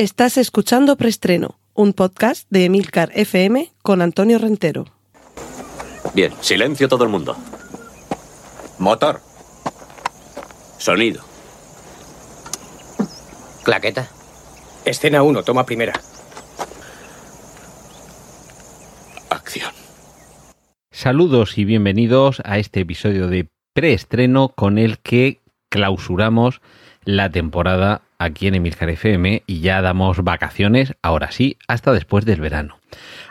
Estás escuchando Preestreno, un podcast de Emilcar FM con Antonio Rentero. Bien, silencio todo el mundo. Motor. Sonido. Claqueta. Escena 1, toma primera. Acción. Saludos y bienvenidos a este episodio de preestreno con el que clausuramos la temporada aquí en Emilcar FM y ya damos vacaciones, ahora sí, hasta después del verano.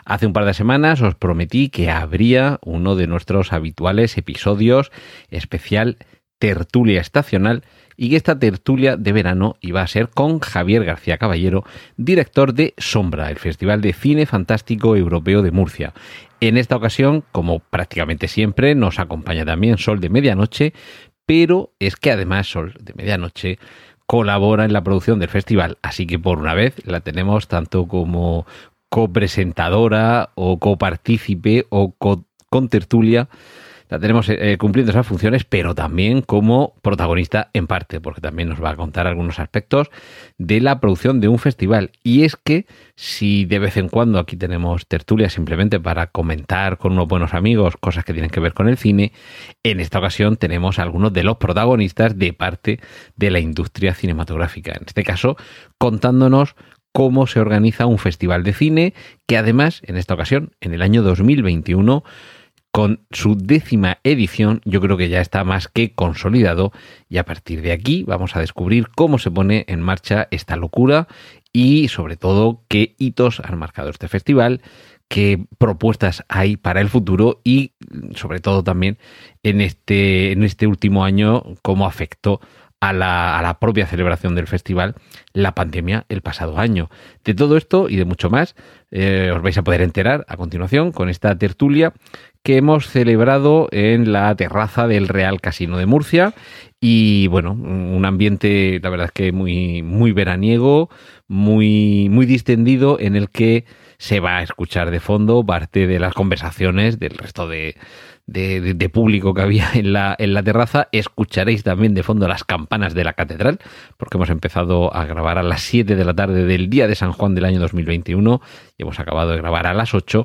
Hace un par de semanas os prometí que habría uno de nuestros habituales episodios especial tertulia estacional y que esta tertulia de verano iba a ser con Javier García Caballero, director de Sombra, el Festival de Cine Fantástico Europeo de Murcia. En esta ocasión, como prácticamente siempre, nos acompaña también Sol de Medianoche, pero es que además Sol de Medianoche colabora en la producción del festival, así que por una vez la tenemos tanto como copresentadora o copartícipe o co contertulia la tenemos eh, cumpliendo esas funciones, pero también como protagonista en parte, porque también nos va a contar algunos aspectos de la producción de un festival. Y es que si de vez en cuando aquí tenemos tertulia simplemente para comentar con unos buenos amigos cosas que tienen que ver con el cine, en esta ocasión tenemos a algunos de los protagonistas de parte de la industria cinematográfica. En este caso, contándonos cómo se organiza un festival de cine que además, en esta ocasión, en el año 2021, con su décima edición yo creo que ya está más que consolidado. Y a partir de aquí vamos a descubrir cómo se pone en marcha esta locura y sobre todo qué hitos han marcado este festival, qué propuestas hay para el futuro y sobre todo también en este, en este último año cómo afectó a la, a la, propia celebración del festival la pandemia el pasado año. De todo esto y de mucho más eh, os vais a poder enterar a continuación con esta tertulia que hemos celebrado en la terraza del Real Casino de Murcia y bueno, un ambiente la verdad es que muy muy veraniego, muy muy distendido en el que se va a escuchar de fondo parte de las conversaciones del resto de, de, público que había en la, en la terraza. Escucharéis también de fondo las campanas de la catedral, porque hemos empezado a grabar a las 7 de la tarde del día de San Juan del año 2021 y hemos acabado de grabar a las 8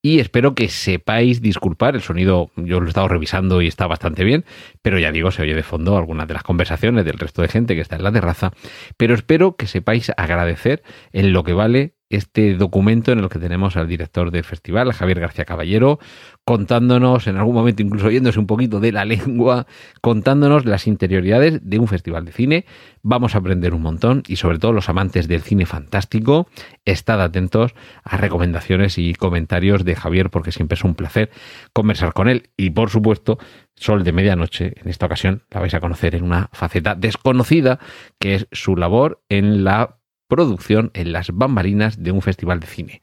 y espero que sepáis disculpar el sonido. Yo lo he estado revisando y está bastante bien, pero ya digo, se oye de fondo algunas de las conversaciones del resto de gente que está en la terraza. Pero espero que sepáis agradecer en lo que vale este documento en el que tenemos al director del festival, Javier García Caballero, contándonos, en algún momento incluso oyéndose un poquito de la lengua, contándonos las interioridades de un festival de cine. Vamos a aprender un montón y sobre todo los amantes del cine fantástico, estad atentos a recomendaciones y comentarios de Javier porque siempre es un placer conversar con él. Y por supuesto, Sol de Medianoche, en esta ocasión la vais a conocer en una faceta desconocida que es su labor en la producción en las bambalinas de un festival de cine.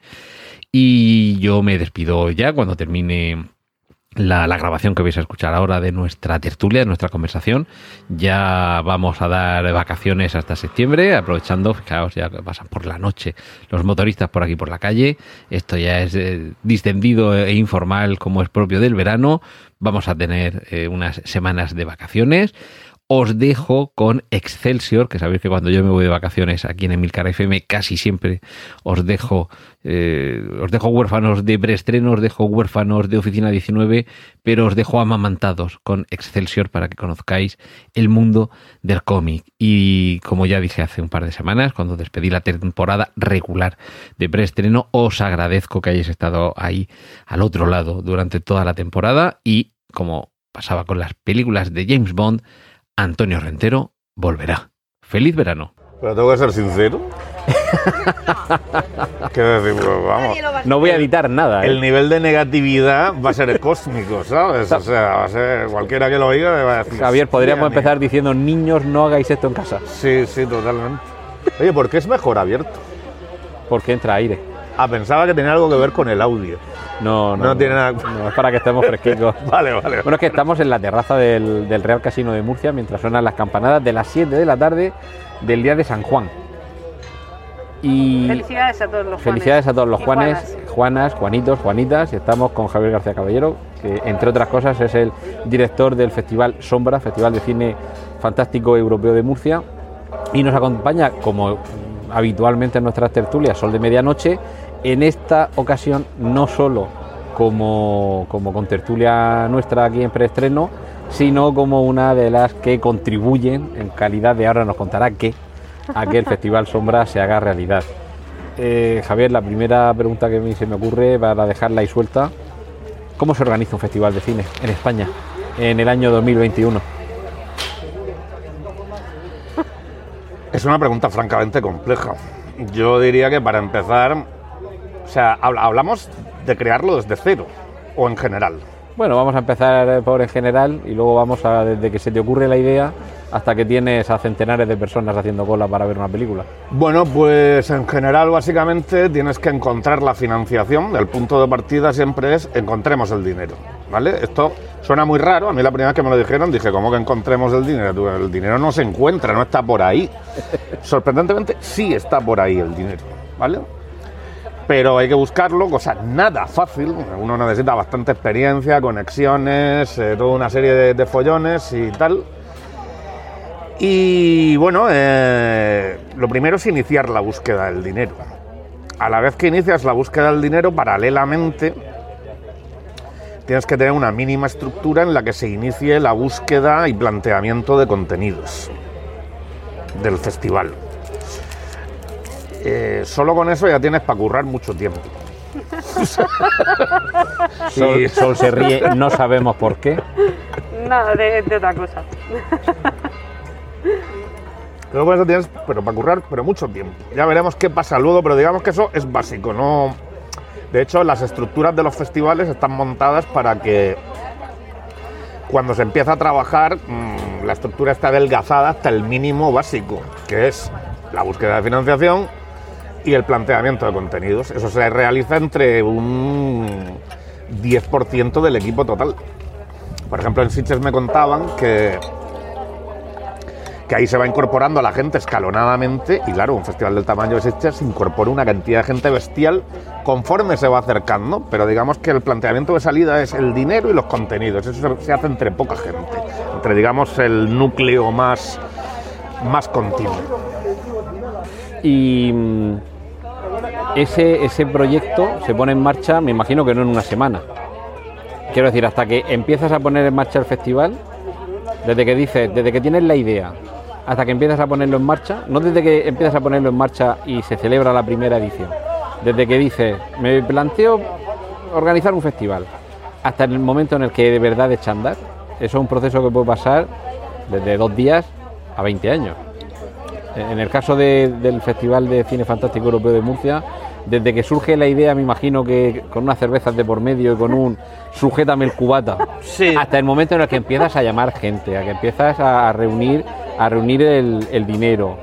Y yo me despido ya cuando termine la, grabación que vais a escuchar ahora de nuestra tertulia, de nuestra conversación. Ya vamos a dar vacaciones hasta septiembre, aprovechando, fijaos, ya pasan por la noche los motoristas por aquí por la calle. Esto ya es eh, distendido e informal como es propio del verano. Vamos a tener eh, unas semanas de vacaciones os dejo con Excelsior, que sabéis que cuando yo me voy de vacaciones aquí en Emilcar FM casi siempre os dejo, eh, os dejo huérfanos de preestreno, os dejo huérfanos de Oficina 19, pero os dejo amamantados con Excelsior para que conozcáis el mundo del cómic. Y como ya dije hace un par de semanas, cuando despedí la temporada regular de preestreno, os agradezco que hayáis estado ahí al otro lado durante toda la temporada y como pasaba con las películas de James Bond, Antonio Rentero volverá. ¡Feliz verano! Pero tengo que ser sincero. ¿Qué decir? Pues vamos. No voy a editar nada. ¿eh? El nivel de negatividad va a ser cósmico, ¿sabes? O sea, va a ser cualquiera que lo oiga va a decir. Javier, podríamos empezar diciendo: niños, no hagáis esto en casa. Sí, sí, totalmente. Oye, ¿por qué es mejor abierto? Porque entra aire. Ah, pensaba que tenía algo que ver con el audio. No, no, No tiene nada. no, es para que estemos fresquitos. Vale, vale. Bueno, es que estamos en la terraza del, del Real Casino de Murcia mientras suenan las campanadas de las 7 de la tarde del día de San Juan. Y Felicidades a todos los Juanes. felicidades a todos los Juanes, Juanas. Juanas, Juanitos, Juanitas. Y estamos con Javier García Caballero, que entre otras cosas es el director del Festival Sombra, Festival de Cine Fantástico Europeo de Murcia. Y nos acompaña, como habitualmente en nuestras tertulias Sol de Medianoche. En esta ocasión, no solo como, como con tertulia nuestra aquí en preestreno, sino como una de las que contribuyen en calidad de ahora nos contará qué a que el Festival Sombra se haga realidad. Eh, Javier, la primera pregunta que a mí se me ocurre para dejarla ahí suelta, ¿cómo se organiza un festival de cine en España en el año 2021? Es una pregunta francamente compleja. Yo diría que para empezar, o sea, habl- hablamos de crearlo desde cero o en general. Bueno, vamos a empezar por en general y luego vamos a desde que se te ocurre la idea hasta que tienes a centenares de personas haciendo cola para ver una película. Bueno, pues en general básicamente tienes que encontrar la financiación. El punto de partida siempre es encontremos el dinero, ¿vale? Esto suena muy raro. A mí la primera vez que me lo dijeron dije, ¿cómo que encontremos el dinero? El dinero no se encuentra, no está por ahí. Sorprendentemente sí está por ahí el dinero, ¿vale? Pero hay que buscarlo, cosa nada fácil. Uno necesita bastante experiencia, conexiones, eh, toda una serie de, follones y tal. Y bueno, eh, lo primero es iniciar la búsqueda del dinero. A la vez que inicias la búsqueda del dinero, paralelamente tienes que tener una mínima estructura en la que se inicie la búsqueda y planteamiento de contenidos del festival. Eh, solo con eso ya tienes para currar mucho tiempo. Sol, Sol se ríe, no sabemos por qué. Nada, de, de otra cosa. Luego con eso tienes, pero para currar, pero mucho tiempo. Ya veremos qué pasa luego, pero digamos que eso es básico, no. De hecho, las estructuras de los festivales están montadas para que cuando se empieza a trabajar, mm, la estructura está adelgazada hasta el mínimo básico, que es la búsqueda de financiación y el planteamiento de contenidos. Eso se realiza entre un 10% del equipo total. Por ejemplo, en Sitges me contaban que que ahí se va incorporando a la gente escalonadamente y claro, un festival del tamaño de Sitges incorpora una cantidad de gente bestial conforme se va acercando, pero digamos que el planteamiento de salida es el dinero y los contenidos, eso se, hace entre poca gente, entre digamos el núcleo más, más continuo. Y ese, ese proyecto se pone en marcha, me imagino que no en una semana. Quiero decir, hasta que empiezas a poner en marcha el festival, desde que dices, desde que tienes la idea hasta que empiezas a ponerlo en marcha, no desde que empiezas a ponerlo en marcha y se celebra la primera edición, desde que dices, me planteo organizar un festival, hasta el momento en el que de verdad echa andar, eso es un proceso que puede pasar desde dos días a 20 años. En el caso de- del Festival de Cine Fantástico Europeo de Murcia, desde que surge la idea, me imagino que con unas cervezas de por medio y con un sujétame el cubata, hasta el momento en el que empiezas a llamar gente, a que empiezas a, reunir, a reunir el, el dinero.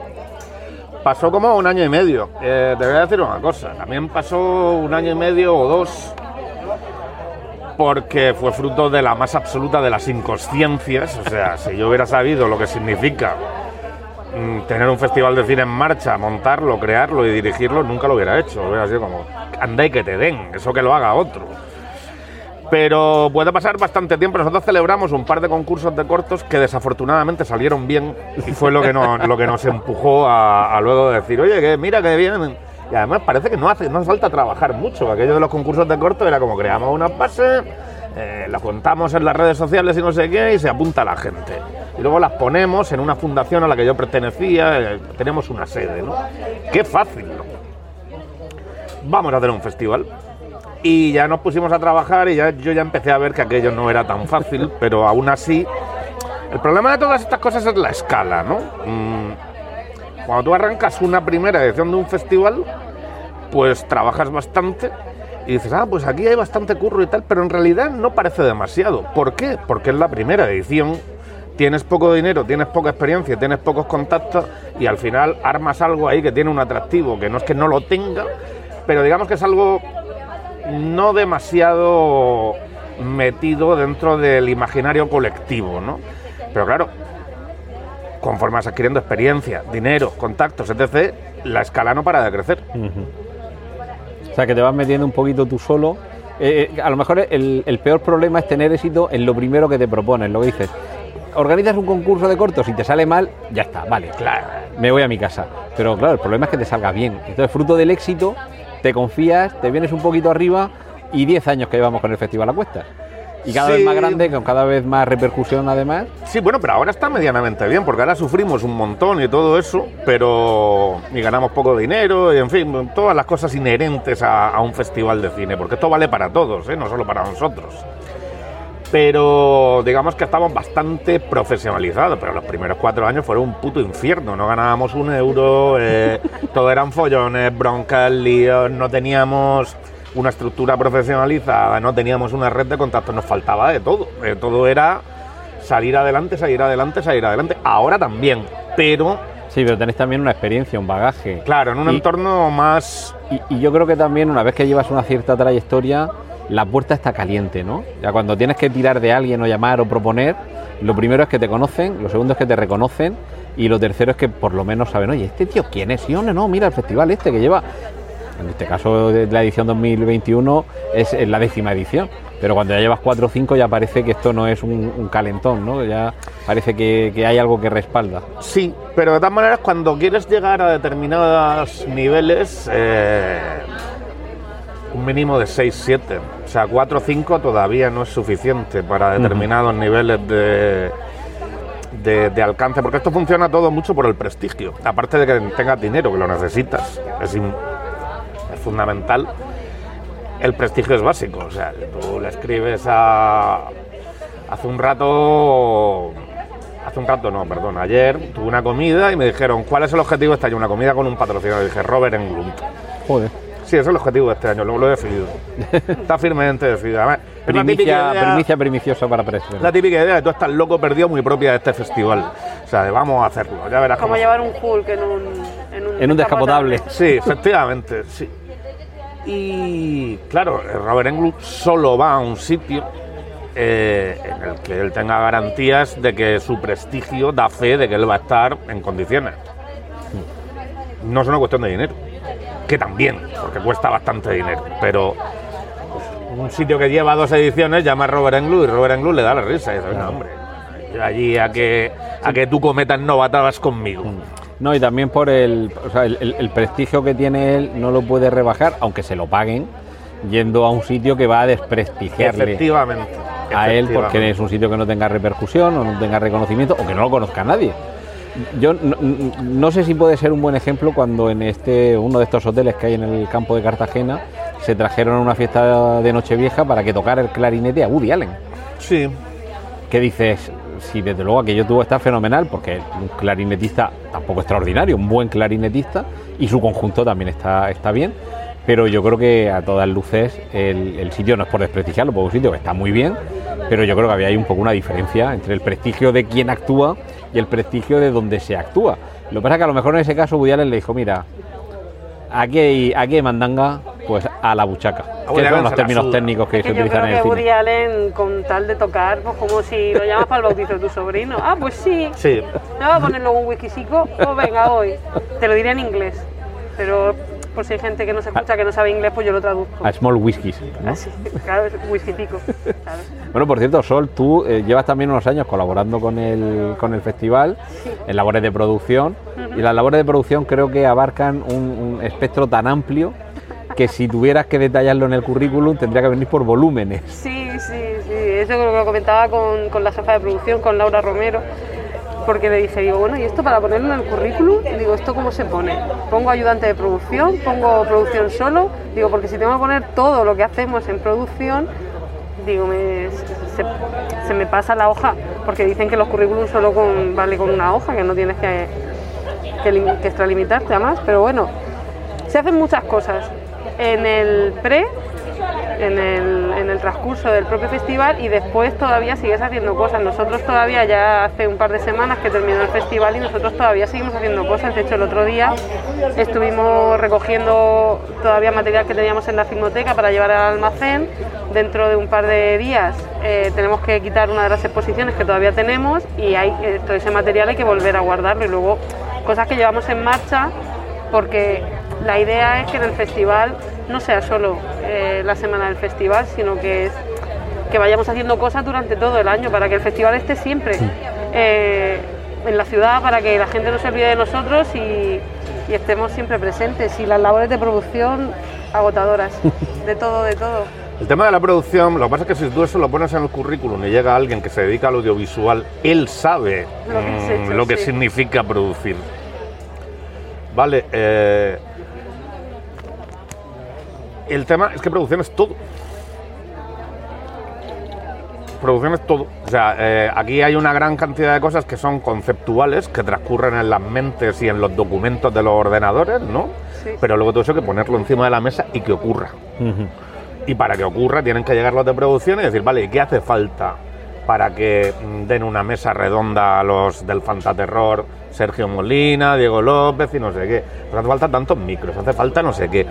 Pasó como un año y medio. Eh, te voy a decir una cosa, también pasó un año y medio o dos porque fue fruto de la más absoluta de las inconsciencias. O sea, si yo hubiera sabido lo que significa tener un festival de cine en marcha, montarlo, crearlo y dirigirlo, nunca lo hubiera hecho. Hubiera sido como, anda y que te den, eso que lo haga otro. Pero puede pasar bastante tiempo. Nosotros celebramos un par de concursos de cortos que desafortunadamente salieron bien y fue lo que nos, lo que nos empujó a, a luego decir, oye, que mira que bien. Y además parece que no hace, no hace falta trabajar mucho. Aquello de los concursos de corto era como creamos una base, eh, contamos en las redes sociales y no sé qué, y se apunta la gente. Y luego las ponemos en una fundación a la que yo pertenecía, eh, tenemos una sede, ¿no? Qué fácil. Vamos a hacer un festival. Y ya nos pusimos a trabajar y ya, yo ya empecé a ver que aquello no era tan fácil, pero aún así, el problema de todas estas cosas es la escala, ¿no? Mm, Cuando tú arrancas una primera edición de un festival, pues trabajas bastante y dices, ah, pues aquí hay bastante curro y tal, pero en realidad no parece demasiado. ¿Por qué? Porque es la primera edición, tienes poco dinero, tienes poca experiencia, tienes pocos contactos y al final armas algo ahí que tiene un atractivo, que no es que no lo tenga, pero digamos que es algo no demasiado metido dentro del imaginario colectivo, ¿no? Pero claro, conforme vas adquiriendo experiencia, dinero, contactos, etc., la escala no para de crecer. O sea, que te vas metiendo un poquito tú solo. Eh, eh, a lo mejor el, peor problema es tener éxito en lo primero que te propones, lo que dices. organizas un concurso de cortos y te sale mal, ya está, vale, claro, me voy a mi casa. Pero claro, el problema es que te salga bien. Entonces, fruto del éxito, te confías, te vienes un poquito arriba y 10 años que llevamos con el festival a cuestas. Y cada Sí. vez más grande, con cada vez más repercusión además. Sí, bueno, pero ahora está medianamente bien, porque ahora sufrimos un montón y todo eso, pero. y ganamos poco dinero, y en fin, todas las cosas inherentes a, a un festival de cine, porque esto vale para todos, ¿eh? no solo para nosotros. Pero digamos que estamos bastante profesionalizados, pero los primeros cuatro años fueron un puto infierno, no ganábamos un euro, eh, todo eran follones, broncas, líos, no teníamos una estructura profesionalizada, no teníamos una red de contactos, nos faltaba de todo, eh, todo era salir adelante, salir adelante, salir adelante, ahora también, pero Sí, pero tenés también una experiencia, un bagaje. claro, en un Y- entorno más... Y, y yo creo que también una vez que llevas una cierta trayectoria, la puerta está caliente, ¿no? Ya cuando tienes que tirar de alguien o llamar o proponer, lo primero es que te conocen, lo segundo es que te reconocen y lo tercero es que por lo menos saben, oye, ¿este tío quién es? Sí, hombre, no, mira el festival este que lleva, en este caso de la edición 2021 es la décima edición, pero cuando ya llevas cuatro o cinco ya parece que esto no es un, un calentón, ¿no? Ya parece que, que hay algo que respalda. Sí, pero de todas maneras cuando quieres llegar a determinados niveles, eh, un mínimo de 6, 7, o sea, 4 o 5 todavía no es suficiente para determinados niveles de, de, de alcance, porque esto funciona todo mucho por el prestigio, aparte de que tengas dinero, que lo necesitas, es fundamental. El prestigio es básico, o sea, tú le escribes a... Hace un rato Hace un rato, no, perdón, ayer tuve una comida y me dijeron, ¿cuál es el objetivo de este año? Una comida con un patrocinador. Y dije, Robert Englund. Joder. Sí, ese es el objetivo de este año, lo, lo he decidido. Está firmemente decidido. Además, Primicia, idea- primicia perniciosa para precio. la típica idea de tú estás loco perdido muy propia de este festival. O sea, de vamos a hacerlo, ya verás Como cómo- llevar un Hulk en un... En un, En un descapotable. Sí, efectivamente, sí. Y claro, Robert Englund solo va a un sitio eh, en el que él tenga garantías de que su prestigio da fe de que él va a estar en condiciones. No es una cuestión de dinero, que también, porque cuesta bastante dinero, pero un sitio que lleva dos ediciones llama a Robert Englund y Robert Englund le da la risa y dice, "Venga, hombre, allí a que, a que tú cometas novatadas conmigo. No, y también por el, o sea, el, el- el prestigio que tiene él, no lo puede rebajar, aunque se lo paguen, yendo a un sitio que va a desprestigiarle Efectivamente. a él porque es un sitio que no tenga repercusión o no tenga reconocimiento o que no lo conozca nadie. Yo no, no- no sé si puede ser un buen ejemplo cuando en este uno de estos hoteles que hay en el campo de Cartagena se trajeron a una fiesta de Nochevieja para que tocara el clarinete a Woody Allen. Sí, ¿Qué dices? Sí, desde luego aquello tuvo estar fenomenal, porque un clarinetista tampoco extraordinario, un buen clarinetista, y su conjunto también está, está bien, pero yo creo que a todas luces el, el sitio no es por desprestigiarlo, porque un sitio está muy bien, pero yo creo que había ahí un poco una diferencia entre el prestigio de quien actúa y el prestigio de donde se actúa. Lo que pasa es que a lo mejor en ese caso Woody le dijo, mira, aquí hay, aquí hay mandanga, pues a la buchaca. Woody Que Allen son los se términos técnicos que Es se que yo utilizan en creo el que cine. Woody Allen, con tal de tocar, pues como si lo llamas para el bautizo de tu sobrino. Ah, pues sí. sí. ¿Me va a poner luego un whiskycico? Pues venga, hoy. Te lo diré en inglés. Pero por si hay gente que no se escucha, que no sabe inglés, pues yo lo traduzco. A Small Whiskies. ¿no? Así, claro, es whiskycico. Claro. Bueno, por cierto, Sol, tú eh, llevas también unos años colaborando con el, con el festival en labores de producción y las labores de producción creo que abarcan un, un espectro tan amplio que si tuvieras que detallarlo en el currículum tendría que venir por volúmenes. Sí, sí, sí. Eso que lo comentaba con, con la jefa de producción, con Laura Romero, porque le dije, digo, bueno, ¿y esto para ponerlo en el currículum? Digo, ¿esto cómo se pone? ¿Pongo ayudante de producción? ¿Pongo producción solo? Digo, porque si tengo que poner todo lo que hacemos en producción, digo, me- se, me pasa la hoja, porque dicen que los currículums solo con, vale con una hoja, que no tienes que, que, que extralimitarte a más, pero bueno, se hacen muchas cosas. En el pre, en el, transcurso del propio festival y después todavía sigues haciendo cosas. Nosotros todavía ya hace un par de semanas que terminó el festival y nosotros todavía seguimos haciendo cosas. De hecho, el otro día estuvimos recogiendo todavía material que teníamos en la filmoteca para llevar al almacén. Dentro de un par de días eh, tenemos que quitar una de las exposiciones que todavía tenemos y hay, eh, todo ese material hay que volver a guardarlo y luego cosas que llevamos en marcha porque la idea es que en el festival no sea solo eh, la semana del festival, sino que es que vayamos haciendo cosas durante todo el año para que el festival esté siempre. eh, en la ciudad para que la gente no se olvide de nosotros y, y estemos siempre presentes. Y las labores de producción agotadoras, de todo, de todo. El tema de la producción, lo que pasa es que si tú eso lo pones en el currículum y llega alguien que se dedica al audiovisual, él sabe Lo que mm, hecho, lo que sí. significa producir. Vale, eh, el tema es que producción es todo. Producción es todo. O sea, eh, aquí hay una gran cantidad de cosas que son conceptuales, que transcurren en las mentes y en los documentos de los ordenadores, ¿no? Sí. Pero luego todo eso hay que ponerlo encima de la mesa y que ocurra. Y para que ocurra tienen que llegar los de producción y decir, vale, ¿y ¿qué hace falta para que mm, den una mesa redonda a los del Fantaterror, Sergio Molina, Diego López y no sé qué? Pues hace falta tantos micros, hace falta no sé qué.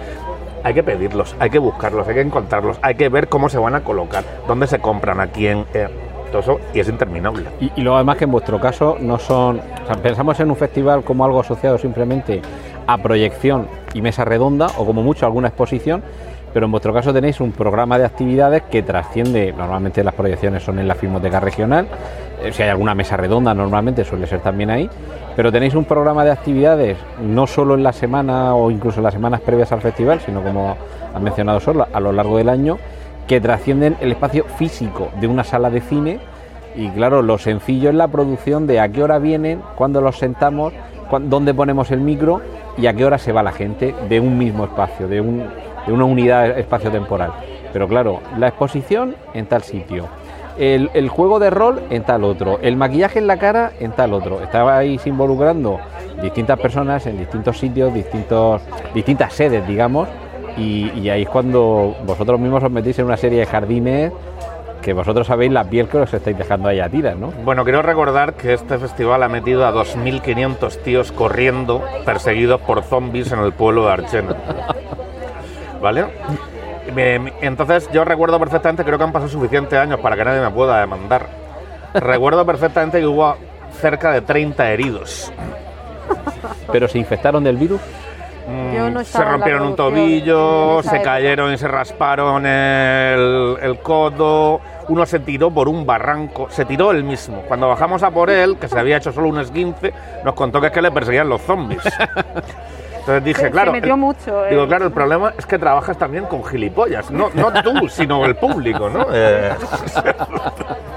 Hay que pedirlos, hay que buscarlos, hay que encontrarlos, hay que ver cómo se van a colocar, dónde se compran, a quién, eh, todo eso, y es interminable. Y, y luego además que en vuestro caso no son, o sea, pensamos en un festival como algo asociado simplemente a proyección y mesa redonda o como mucho alguna exposición, pero en vuestro caso tenéis un programa de actividades que trasciende, normalmente las proyecciones son en la Filmoteca Regional, eh, si hay alguna mesa redonda normalmente suele ser también ahí, pero tenéis un programa de actividades no solo en la semana o incluso en las semanas previas al festival, sino como has mencionado solo, a lo largo del año, que trascienden el espacio físico de una sala de cine. Y claro, lo sencillo es la producción de a qué hora vienen, cuándo los sentamos, dónde ponemos el micro y a qué hora se va la gente de un mismo espacio, de, un- de una unidad espacio-temporal. Pero claro, la exposición en tal sitio, el, el juego de rol en tal otro, el maquillaje en la cara en tal otro. Estabais involucrando distintas personas en distintos sitios, distintos, distintas sedes, digamos, y, y ahí es cuando vosotros mismos os metéis en una serie de jardines que vosotros sabéis la piel que os estáis dejando ahí a tiras, ¿no? Bueno, quiero recordar que este festival ha metido a 2.500 tíos corriendo, perseguidos por zombies en el pueblo de Archena. ¿Vale? Entonces yo recuerdo perfectamente, creo que han pasado suficientes años para que nadie me pueda demandar. Recuerdo perfectamente que hubo cerca de 30 heridos. Pero se infectaron del virus. Mm, Yo no se rompieron un tobillo, se época. cayeron y se rasparon el, el codo. Uno se tiró por un barranco, se tiró él mismo. Cuando bajamos a por él, que se había hecho solo un esguince, nos contó que es que le perseguían los zombies. Entonces dije, Se- claro. se metió el- mucho. Digo, eh. claro, el problema es que trabajas también con gilipollas. No, no tú, sino el público, ¿no? Eh,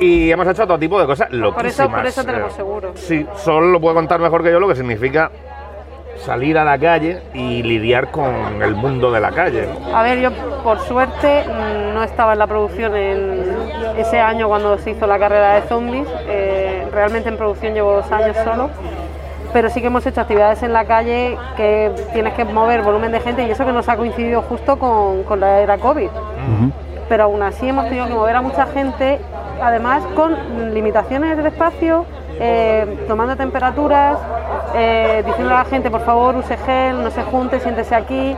y hemos hecho todo tipo de cosas loquísimas. Por eso, por eso tenemos eh, seguro. Sí, solo lo puede contar mejor que yo lo que significa salir a la calle y lidiar con el mundo de la calle. A ver, yo por suerte no estaba en la producción en ese año cuando se hizo la carrera de zombies. Eh, realmente en producción llevo dos años solo. Pero sí que hemos hecho actividades en la calle que tienes que mover volumen de gente y eso que nos ha coincidido justo con, con la era COVID. Pero aún así hemos tenido que mover a mucha gente, además con limitaciones del espacio, eh, tomando temperaturas, eh, diciendo a la gente por favor use gel, no se junte, siéntese aquí.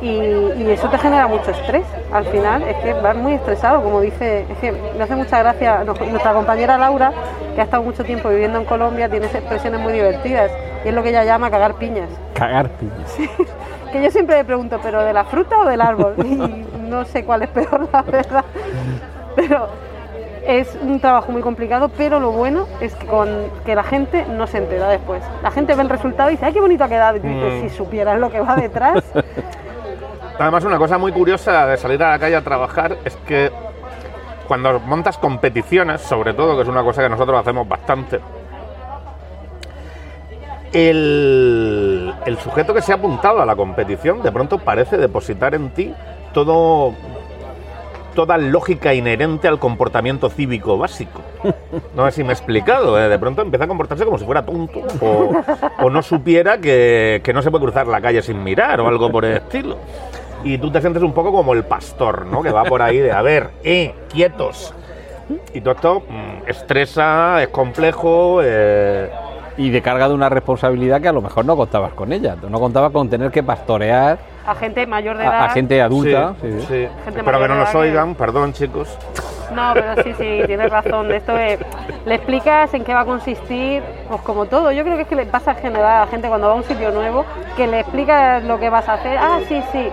Y, y eso te genera mucho estrés. Al final es que vas muy estresado, como dice, es que me hace mucha gracia nuestra compañera Laura, que ha estado mucho tiempo viviendo en Colombia, tiene expresiones muy divertidas y es lo que ella llama cagar piñas. Cagar piñas. Que yo siempre le pregunto, ¿pero de la fruta o del árbol? Y no sé cuál es peor, la verdad. Pero es un trabajo muy complicado, pero lo bueno es que, con, que la gente no se entera después. La gente ve el resultado y dice, ¡ay, qué bonito ha quedado! Y tú dices, Mm. si supieras lo que va detrás. Además, una cosa muy curiosa de salir a la calle a trabajar es que cuando montas competiciones, sobre todo, que es una cosa que nosotros hacemos bastante, el, sujeto que se ha apuntado a la competición de pronto parece depositar en ti todo toda lógica inherente al comportamiento cívico básico. No sé si me he explicado, ¿eh? de pronto empieza a comportarse como si fuera tonto o, o no supiera que, que no se puede cruzar la calle sin mirar o algo por el estilo. Y tú te sientes un poco como el pastor, ¿no? Que va por ahí de, a ver, eh, quietos. Y todo esto mm, estresa, es complejo, eh, Y de carga de una responsabilidad que a lo mejor no contabas con ella. No contabas con tener que pastorear A gente mayor de edad. a, a gente adulta. sí, sí, sí. sí. Gente Espero que no nos que- oigan, perdón chicos. No, pero sí, sí, tienes razón. Esto es- le explicas en qué va a consistir, pues como todo. Yo creo que es que le pasa en general a la gente cuando va a un sitio nuevo, que le explicas lo que vas a hacer. Ah, sí, sí.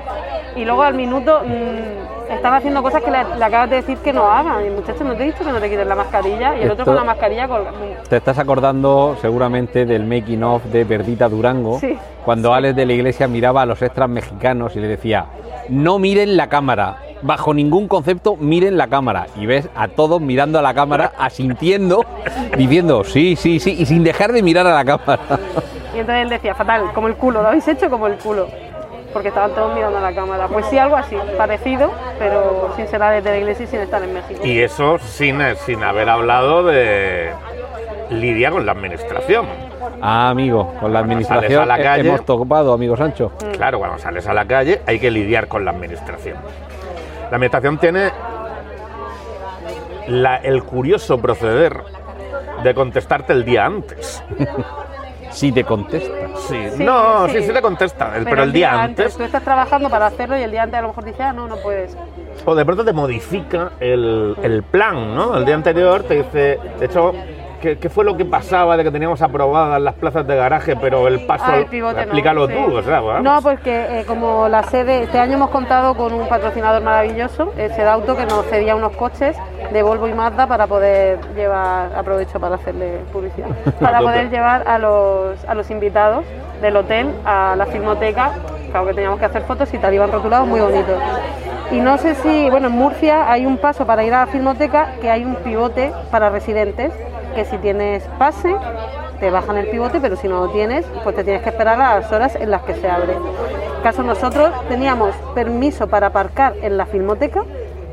Y luego al minuto mm, están haciendo cosas que le, le acabas de decir que no hagan. Y muchacho, no te he dicho que no te quites la mascarilla. Y el otro con la mascarilla colga- Te estás acordando seguramente del making of de Perdita Durango, Sí. cuando Alex de la Iglesia miraba a los extras mexicanos y le decía, no miren la cámara, bajo ningún concepto miren la cámara. Y ves a todos mirando a la cámara, asintiendo, diciendo, sí, sí, sí, y sin dejar de mirar a la cámara. Y entonces él decía, fatal, como el culo, lo habéis hecho como el culo. Porque estaban todos mirando a la cámara. Pues sí, algo así, parecido, pero sin ser desde la iglesia y sin estar en México. Y eso sin, sin haber hablado de lidiar con la administración. Ah, amigo, con la Cuando administración sales a la calle- hemos topado, amigo Sancho. Claro, cuando sales a la calle hay que lidiar con la administración. La administración tiene la- el curioso proceder de contestarte el día antes. Si te contesta. Sí, Sí, no, sí. sí, sí te contesta, el- pero, el día antes. Tú estás trabajando para hacerlo y el día antes a lo mejor dices, ah, no, no puedes. O de pronto te modifica el, el plan, ¿no? El día anterior te dice, de hecho, ¿qué, qué fue lo que pasaba de que teníamos aprobadas las plazas de garaje, pero el paso, Ah, el pivote no, explícalo sí. tú, o sea, vamos. No, porque eh, como la sede, este año hemos contado con un patrocinador maravilloso, el Sedauto, que nos cedía unos coches de Volvo y Mazda para poder llevar, aprovecho para hacerle publicidad, para poder llevar a los, a los invitados del hotel a la filmoteca, claro que teníamos que hacer fotos y tal, iban rotulados muy bonitos. Y no sé si, bueno, en Murcia hay un paso para ir a la filmoteca que hay un pivote para residentes, que si tienes pase, te bajan el pivote, pero si no lo tienes, pues te tienes que esperar a las horas en las que se abre. Caso nosotros teníamos permiso para aparcar en la filmoteca,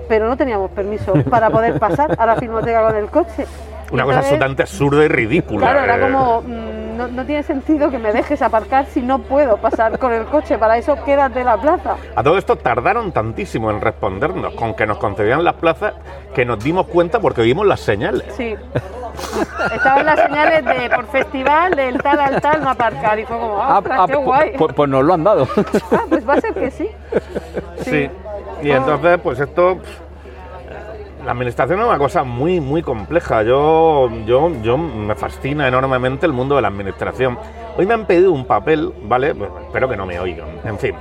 pero no teníamos permiso para poder pasar a la filmoteca con el coche. Una cosa absolutamente absurda y ridícula. Claro, era eh. como, mm, no, no tiene sentido que me dejes aparcar si no puedo pasar con el coche, para eso quédate en la plaza. A todo esto tardaron tantísimo en respondernos, con que nos concedían las plazas, que nos dimos cuenta porque oímos las señales. Sí. Estaban las señales de por festival, del tal al tal, no aparcar. Y fue como, ah, ostras, qué guay. pu- pues nos lo han dado. Ah, pues va a ser que sí. Sí. Y entonces, pues esto. La administración es una cosa muy, muy compleja. Yo, yo, yo me fascina enormemente el mundo de la administración. Hoy me han pedido un papel, ¿vale? Espero que no me oigan. En fin.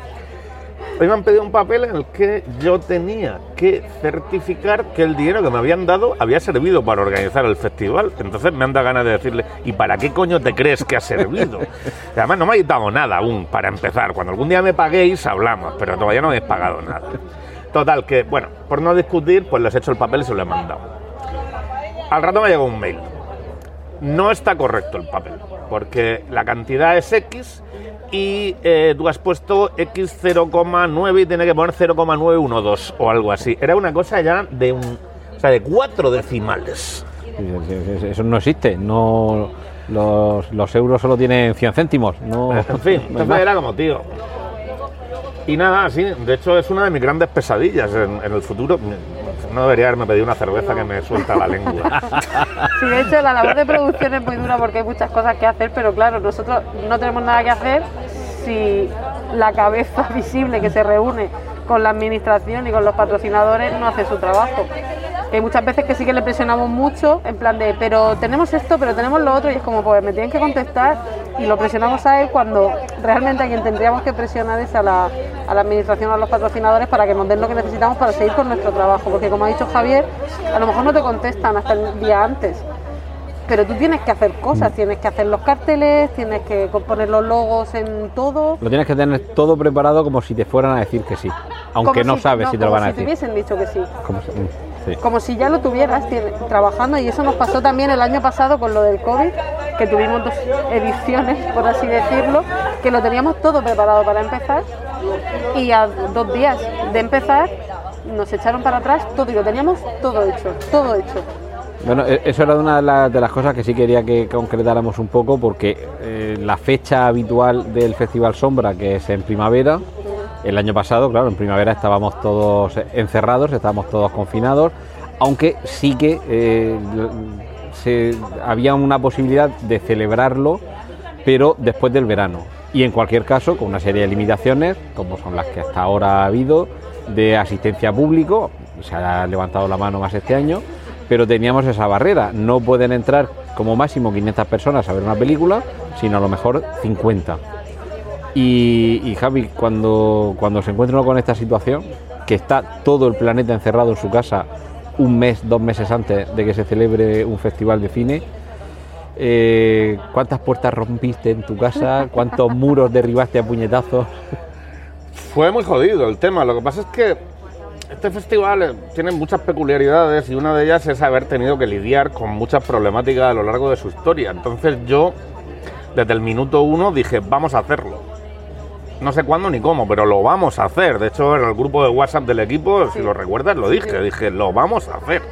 Hoy me han pedido un papel en el que yo tenía que certificar que el dinero que me habían dado había servido para organizar el festival. Entonces me han dado ganas de decirle, ¿y para qué coño te crees que ha servido? Además no me habéis dado nada aún para empezar. Cuando algún día me paguéis, hablamos, pero todavía no me habéis pagado nada. Total, que bueno, por no discutir, pues les he hecho el papel y se lo he mandado. Al rato me llegó un mail. No está correcto el papel, porque la cantidad es X y eh, tú has puesto X 0,9 y tiene que poner 0,912 o algo así. Era una cosa ya de un, o sea, de cuatro decimales. Eso no existe. No, los, los euros solo tienen 100 céntimos. No, En fin, entonces era como, tío. Y nada, sí, de hecho es una de mis grandes pesadillas en, el futuro. No debería haberme pedido una cerveza que me suelta la lengua. Sí, de hecho la labor de producción es muy dura porque hay muchas cosas que hacer, pero claro, nosotros no tenemos nada que hacer si la cabeza visible que se reúne con la administración y con los patrocinadores no hace su trabajo. Hay muchas veces que sí que le presionamos mucho, en plan de, pero tenemos esto, pero tenemos lo otro, y es como, pues me tienen que contestar, y lo presionamos a él cuando realmente a quien tendríamos que presionar es a la, a la administración a los patrocinadores para que nos den lo que necesitamos para seguir con nuestro trabajo, porque como ha dicho Javier, a lo mejor no te contestan hasta el día antes, pero tú tienes que hacer cosas, tienes que hacer los carteles, tienes que poner los logos en todo. Lo tienes que tener todo preparado como si te fueran a decir que sí. Aunque como no sabes si te lo como van a si te decir. hubiesen dicho que sí. Como si- mm, sí. Como si ya lo tuvieras trabajando y eso nos pasó también el año pasado con lo del COVID, que tuvimos dos ediciones, por así decirlo, que lo teníamos todo preparado para empezar y a dos días de empezar nos echaron para atrás todo y lo teníamos todo hecho, todo hecho. Bueno, e- eso era una de, la- de las cosas que sí quería que concretáramos un poco, porque eh, la fecha habitual del Festival Sombra, que es en primavera, el año pasado, claro, en primavera estábamos todos encerrados, estábamos todos confinados, aunque sí que eh, había una posibilidad de celebrarlo, pero después del verano. Y en cualquier caso, con una serie de limitaciones, como son las que hasta ahora ha habido, de asistencia a público, se ha levantado la mano más este año, pero teníamos esa barrera. No pueden entrar como máximo 500 personas a ver una película, sino a lo mejor 50. Y, y Javi, cuando, cuando se encuentra uno con esta situación, que está todo el planeta encerrado en su casa un mes, dos meses antes de que se celebre un festival de cine, eh, ¿cuántas puertas rompiste en tu casa? ¿Cuántos muros derribaste a puñetazos? Fue muy jodido el tema. Lo que pasa es que este festival eh, tiene muchas peculiaridades y una de ellas es haber tenido que lidiar con muchas problemáticas a lo largo de su historia. Entonces yo, desde el minuto uno, dije, vamos a hacerlo. No sé cuándo ni cómo, pero lo vamos a hacer. De hecho, en el grupo de WhatsApp del equipo, si lo recuerdas, lo dije. Dije, lo vamos a hacer.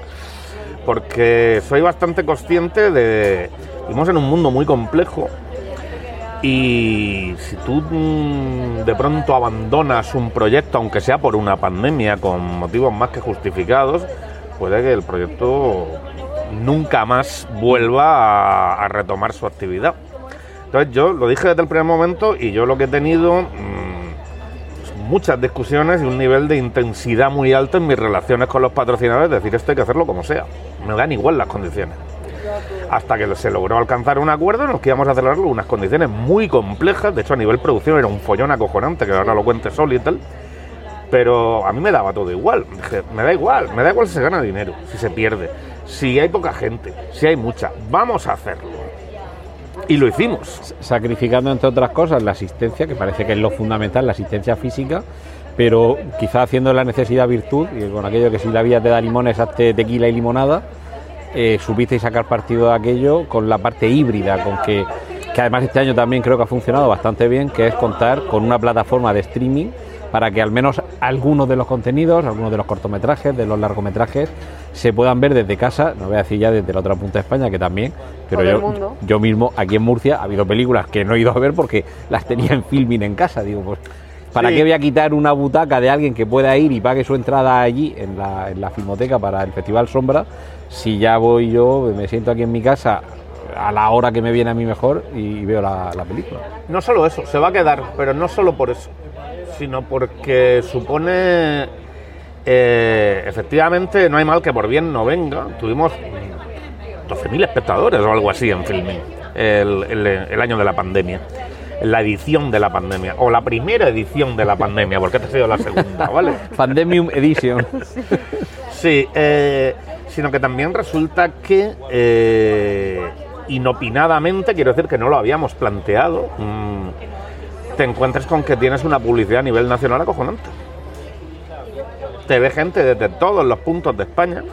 Porque soy bastante consciente de... Vivimos en un mundo muy complejo y si tú mm, de pronto abandonas un proyecto, aunque sea por una pandemia, con motivos más que justificados, puede que el proyecto nunca más vuelva a, a retomar su actividad. Entonces yo lo dije desde el primer momento y yo lo que he tenido mm, pues muchas discusiones y un nivel de intensidad muy alto en mis relaciones con los patrocinadores, es decir, esto hay que hacerlo como sea, me dan igual las condiciones. Hasta que se logró alcanzar un acuerdo en que íbamos a celebrarlo unas condiciones muy complejas, de hecho a nivel producción era un follón acojonante, que ahora lo cuente Sol y tal, pero a mí me daba todo igual, dije, me da igual, me da igual si se gana dinero, si se pierde, si hay poca gente, si hay mucha, vamos a hacerlo. Y lo hicimos. Sacrificando, entre otras cosas, la asistencia, que parece que es lo fundamental, la asistencia física, pero quizá haciendo la necesidad virtud, y con aquello que si la vida te da limones, hazte tequila y limonada, eh, supisteis sacar partido de aquello con la parte híbrida, con que, que además este año también creo que ha funcionado bastante bien, que es contar con una plataforma de streaming para que al menos algunos de los contenidos, algunos de los cortometrajes, de los largometrajes, se puedan ver desde casa, no voy a decir ya desde la otra punta de España, que también, pero yo, yo mismo aquí en Murcia ha habido películas que no he ido a ver porque las tenía en filming en casa, digo, pues ¿para Sí. qué voy a quitar una butaca de alguien que pueda ir y pague su entrada allí en la, en la filmoteca para el Festival Sombra si ya voy yo, me siento aquí en mi casa a la hora que me viene a mí mejor y veo la, la película? No solo eso, se va a quedar, pero no solo por eso, sino porque supone, eh, efectivamente, no hay mal que por bien no venga. Tuvimos mm, 12.000 espectadores o algo así en filming el, el- el año de la pandemia, la edición de la pandemia, o la primera edición de la pandemia, porque esta ha sido la segunda, ¿vale? Pandemium Edition. Sí, eh, sino que también resulta que eh, inopinadamente, quiero decir que no lo habíamos planteado, mm, te encuentres con que tienes una publicidad a nivel nacional acojonante. Te ve gente desde todos los puntos de España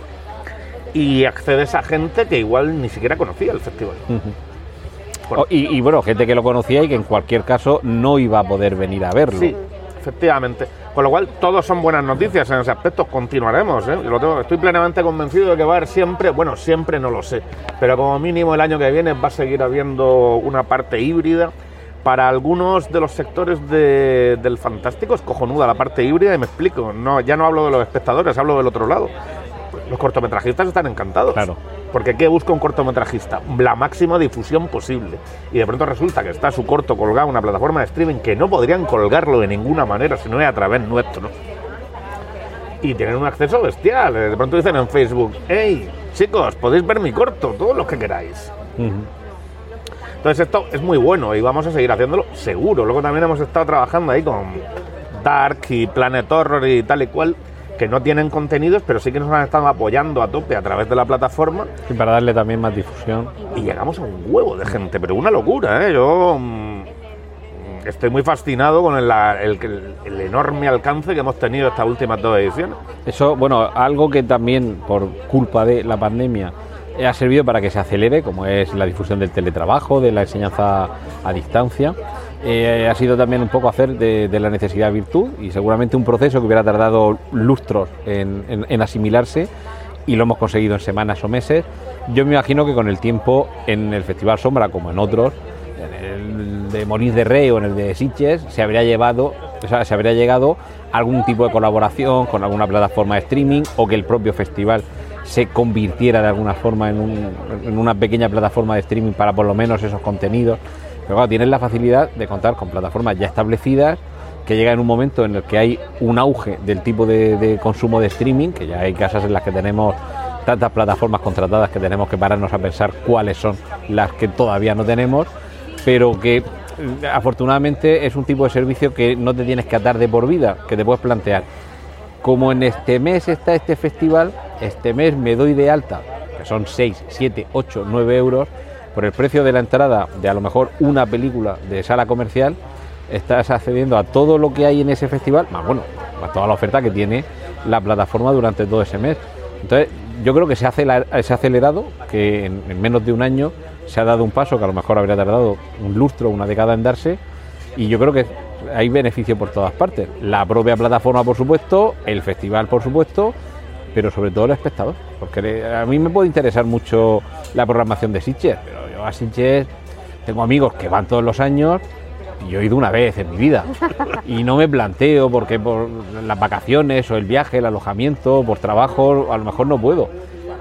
y accedes a gente que igual ni siquiera conocía el festival. Oh, y, y bueno, gente que lo conocía y que en cualquier caso no iba a poder venir a verlo. Sí, efectivamente. Con lo cual, todos son buenas noticias en ese aspecto. Continuaremos. ¿eh? Lo tengo- estoy plenamente convencido de que va a haber siempre, bueno, siempre no lo sé, pero como mínimo el año que viene va a seguir habiendo una parte híbrida. Para algunos de los sectores de- del fantástico es cojonuda la parte híbrida y me explico. No, ya no hablo de los espectadores, hablo del otro lado. Los cortometrajistas están encantados. Claro. Porque ¿qué busca un cortometrajista? La máxima difusión posible. Y de pronto resulta que está su corto colgado en una plataforma de streaming que no podrían colgarlo de ninguna manera si no es a través nuestro. Y tienen un acceso bestial. De pronto dicen en Facebook, hey, chicos, podéis ver mi corto, todos los que queráis. Entonces esto es muy bueno y vamos a seguir haciéndolo seguro. Luego también hemos estado trabajando ahí con Dark y Planet Horror y tal y cual, que no tienen contenidos, pero sí que nos han estado apoyando a tope a través de la plataforma Y para darle también más difusión. y llegamos a un huevo de gente, pero una locura, ¿eh? Yo mm, estoy muy fascinado con el, el- el enorme alcance que hemos tenido estas últimas dos ediciones. Eso, bueno, algo que también por culpa de la pandemia ha servido para que se acelere, como es la difusión del teletrabajo, de la enseñanza a distancia. Eh, ha sido también un poco hacer de, la necesidad virtud y seguramente un proceso que hubiera tardado lustros en, asimilarse y lo hemos conseguido en semanas o meses. Yo me imagino que con el tiempo en el Festival Sombra, como en otros, en el de Morir de Rey o en el de Sitges, se habría llevado, se habría llegado a algún tipo de colaboración con alguna plataforma de streaming o que el propio festival se convirtiera de alguna forma en, un- en una pequeña plataforma de streaming para por lo menos esos contenidos. Pero claro, tienes la facilidad de contar con plataformas ya establecidas que llega en un momento en el que hay un auge del tipo de, de consumo de streaming, que ya hay casas en las que tenemos tantas plataformas contratadas que tenemos que pararnos a pensar cuáles son las que todavía no tenemos, pero que eh, afortunadamente es un tipo de servicio que no te tienes que atar de por vida, que te puedes plantear. Como en este mes está este festival, este mes me doy de alta, que son 6, 7, 8, 9 euros, por el precio de la entrada de a lo mejor una película de sala comercial, estás accediendo a todo lo que hay en ese festival, más bueno, a toda la oferta que tiene la plataforma durante todo ese mes. Entonces, yo creo que se ha acelerado, que en menos de un año se ha dado un paso que a lo mejor habría tardado un lustro, una década en darse, y yo creo que hay beneficio por todas partes. La propia plataforma, por supuesto, el festival, por supuesto, pero sobre todo el espectador, porque a mí me puede interesar mucho la programación de Sitges, pero yo a Sitges tengo amigos que van todos los años y yo he ido una vez en mi vida y no me planteo porque por las vacaciones o el viaje, el alojamiento, por trabajo, a lo mejor no puedo.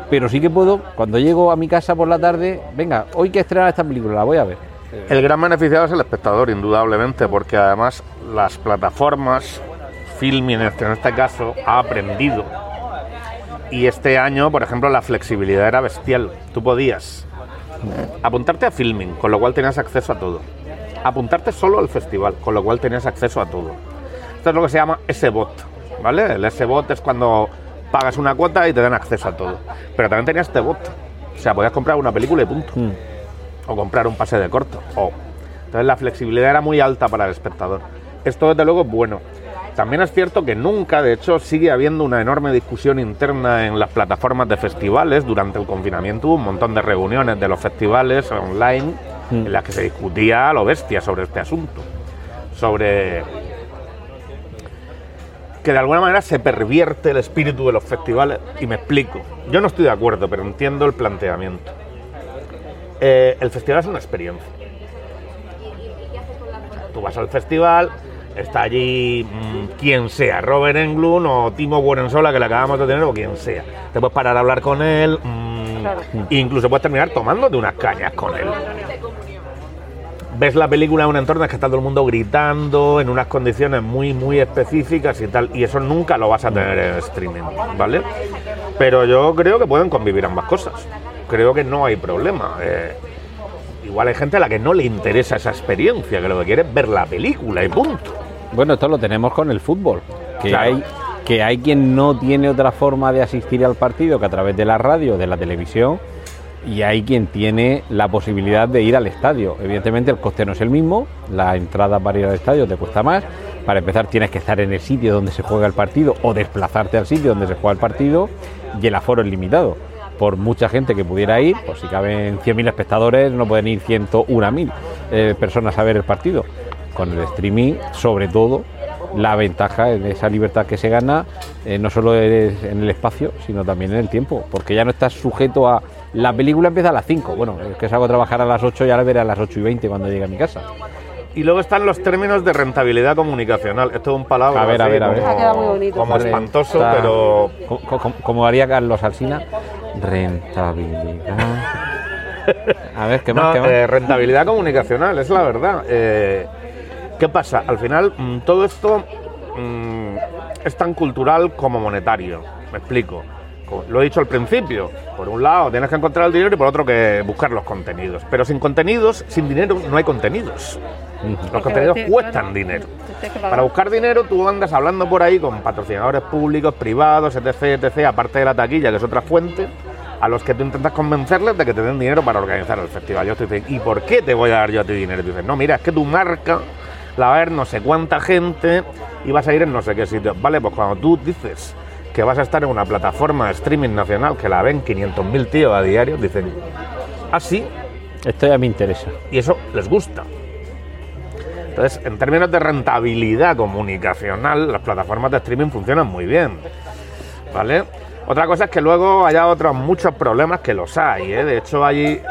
Pero sí que puedo, cuando llego a mi casa por la tarde, venga, hoy que estrenar esta película, la voy a ver. El gran beneficiado es el espectador, indudablemente, porque además las plataformas, Filmin en este, en este caso, ha aprendido. Y este año, por ejemplo, la flexibilidad era bestial. Tú podías apuntarte a Filming, con lo cual tenías acceso a todo. Apuntarte solo al festival, con lo cual tenías acceso a todo. Esto es lo que se llama S-Bot, ¿vale? El S-Bot es cuando pagas una cuota y te dan acceso a todo. Pero también tenías T-Bot. O sea, podías comprar una película y punto o comprar un pase de corto. O. Entonces la flexibilidad era muy alta para el espectador. Esto desde luego es bueno. También es cierto que nunca, de hecho, sigue habiendo una enorme discusión interna en las plataformas de festivales. Durante el confinamiento hubo un montón de reuniones de los festivales online en las que se discutía a lo bestia sobre este asunto. Sobre que de alguna manera se pervierte el espíritu de los festivales. Y me explico. Yo no estoy de acuerdo, pero entiendo el planteamiento. Eh, el festival es una experiencia. Tú vas al festival, está allí mm, quien sea, Robert Englund o Timo Guarensola, que le acabamos de tener, o quien sea. Te puedes parar a hablar con él, mm, Claro. incluso puedes terminar tomándote unas cañas con él. Ves la película en un entorno en que está todo el mundo gritando, en unas condiciones muy, muy específicas y tal, y eso nunca lo vas a tener en streaming, ¿vale? Pero yo creo que pueden convivir ambas cosas. Creo que no hay problema. Eh, igual hay gente a la que no le interesa esa experiencia, que lo que quiere es ver la película y punto. Bueno, esto lo tenemos con el fútbol, que Claro. hay que hay quien no tiene otra forma de asistir al partido que a través de la radio, de la televisión, y hay quien tiene la posibilidad de ir al estadio. Evidentemente el coste no es el mismo, la entrada para ir al estadio te cuesta más. Para empezar tienes que estar en el sitio donde se juega el partido o desplazarte al sitio donde se juega el partido y el aforo es limitado. Por mucha gente que pudiera ir, pues si caben 100.000 espectadores, no pueden ir 101.000 eh, personas a ver el partido. Con el streaming, sobre todo, la ventaja de esa libertad que se gana eh, no solo es en el espacio, sino también en el tiempo, porque ya no estás sujeto a la película empieza a las 5, bueno, es que salgo a trabajar a las 8 y ahora veré a las 8 y 20 cuando llegue a mi casa. Y luego están los términos de rentabilidad comunicacional. Esto es un palabra A ver, a así ver, a ver. como, Ha quedado muy bonito. como espantoso, Está- pero co- co- Como, haría Carlos Alsina, rentabilidad. A ver, ¿qué más? No, qué más? eh, rentabilidad comunicacional, es la verdad. Eh, ¿Qué pasa? Al final, mm, todo esto mm, es tan cultural como monetario. Me explico. Co- Lo he dicho al principio. Por un lado, tienes que encontrar el dinero y por otro, que buscar los contenidos. Pero sin contenidos, sin dinero, no hay contenidos. Los contenidos cuestan claro. dinero. Para buscar dinero, tú andas hablando por ahí con patrocinadores públicos, privados, etc, etc, aparte de la taquilla, que es otra fuente, a los que tú intentas convencerles de que te den dinero para organizar el festival. Yo te dicen, ¿y por qué te voy a dar yo a ti dinero? Y tú dices, no, mira, es que tu marca la va a ver no sé cuánta gente y vas a ir en no sé qué sitio. Vale, pues cuando tú dices que vas a estar en una plataforma de streaming nacional que la ven 500.000 tíos a diario, dicen, así, Esto ya me interesa. y eso les gusta. Entonces, en términos de rentabilidad comunicacional, las plataformas de streaming funcionan muy bien. ¿Vale? Otra cosa es que luego haya otros muchos problemas que los hay. ¿eh? De hecho, hay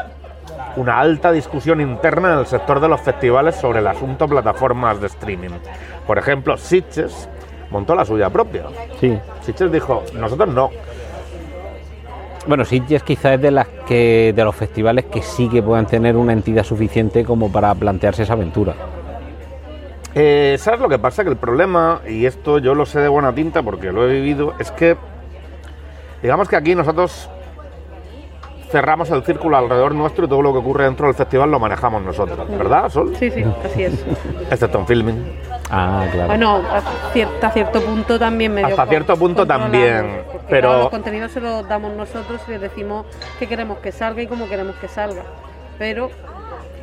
una alta discusión interna en el sector de los festivales sobre el asunto plataformas de streaming. Por ejemplo, Sitges montó la suya propia. Sí. Sitges dijo, nosotros no. Bueno, Sitges quizás es de las que de los festivales que sí que puedan tener una entidad suficiente como para plantearse esa aventura. Eh, ¿Sabes lo que pasa? Que el problema, y esto yo lo sé de buena tinta porque lo he vivido, es que digamos que aquí nosotros cerramos el círculo alrededor nuestro y todo lo que ocurre dentro del festival lo manejamos nosotros, ¿verdad, Sol? Sí, sí, así es. Excepto en filming. Ah, claro. Bueno, hasta cierto punto también medio Hasta cierto punto también, pero- claro, los contenidos se los damos nosotros y les decimos qué queremos que salga y cómo queremos que salga. Pero,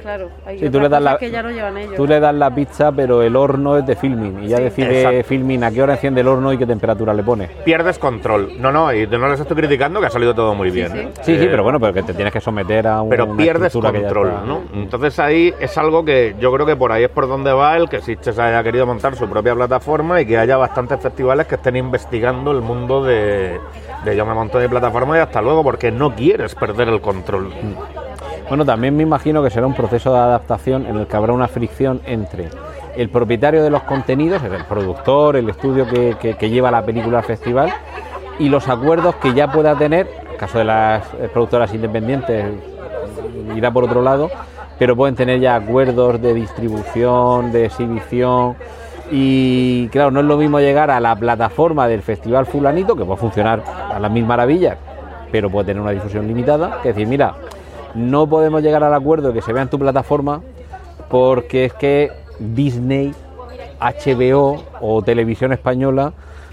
claro, hay Sí, tú le das la- que ya no llevan ellos. Tú le das la pizza, pero el horno es de filming. Y ya Sí. decide Exacto. filming a qué hora enciende el horno y qué temperatura le pone. Pierdes control. No, no, y no les estoy criticando que ha salido todo muy bien. sí. ¿eh? Sí, sí, Eh, pero bueno, pero que te tienes que someter a un. pero una pierdes control, está. ¿no? Entonces ahí es algo que yo creo que por ahí es por donde va el que Sitges haya querido montar su propia plataforma y que haya bastantes festivales que estén investigando el mundo de, de yo me monto mi plataforma y hasta luego, porque no quieres perder el control. Bueno, también me imagino que será un proceso de adaptación en el que habrá una fricción entre el propietario de los contenidos, el productor, el estudio que, lleva la película al festival, y los acuerdos que ya pueda tener, en el caso de las eh, productoras independientes, irá por otro lado, pero pueden tener ya acuerdos de distribución, de exhibición. Y claro, no es lo mismo llegar a la plataforma del Festival Fulanito, que puede funcionar a las mil maravillas, pero puede tener una difusión limitada, que decir, mira, no podemos llegar al acuerdo que se vea en tu plataforma porque es que Disney, HBO o Televisión Española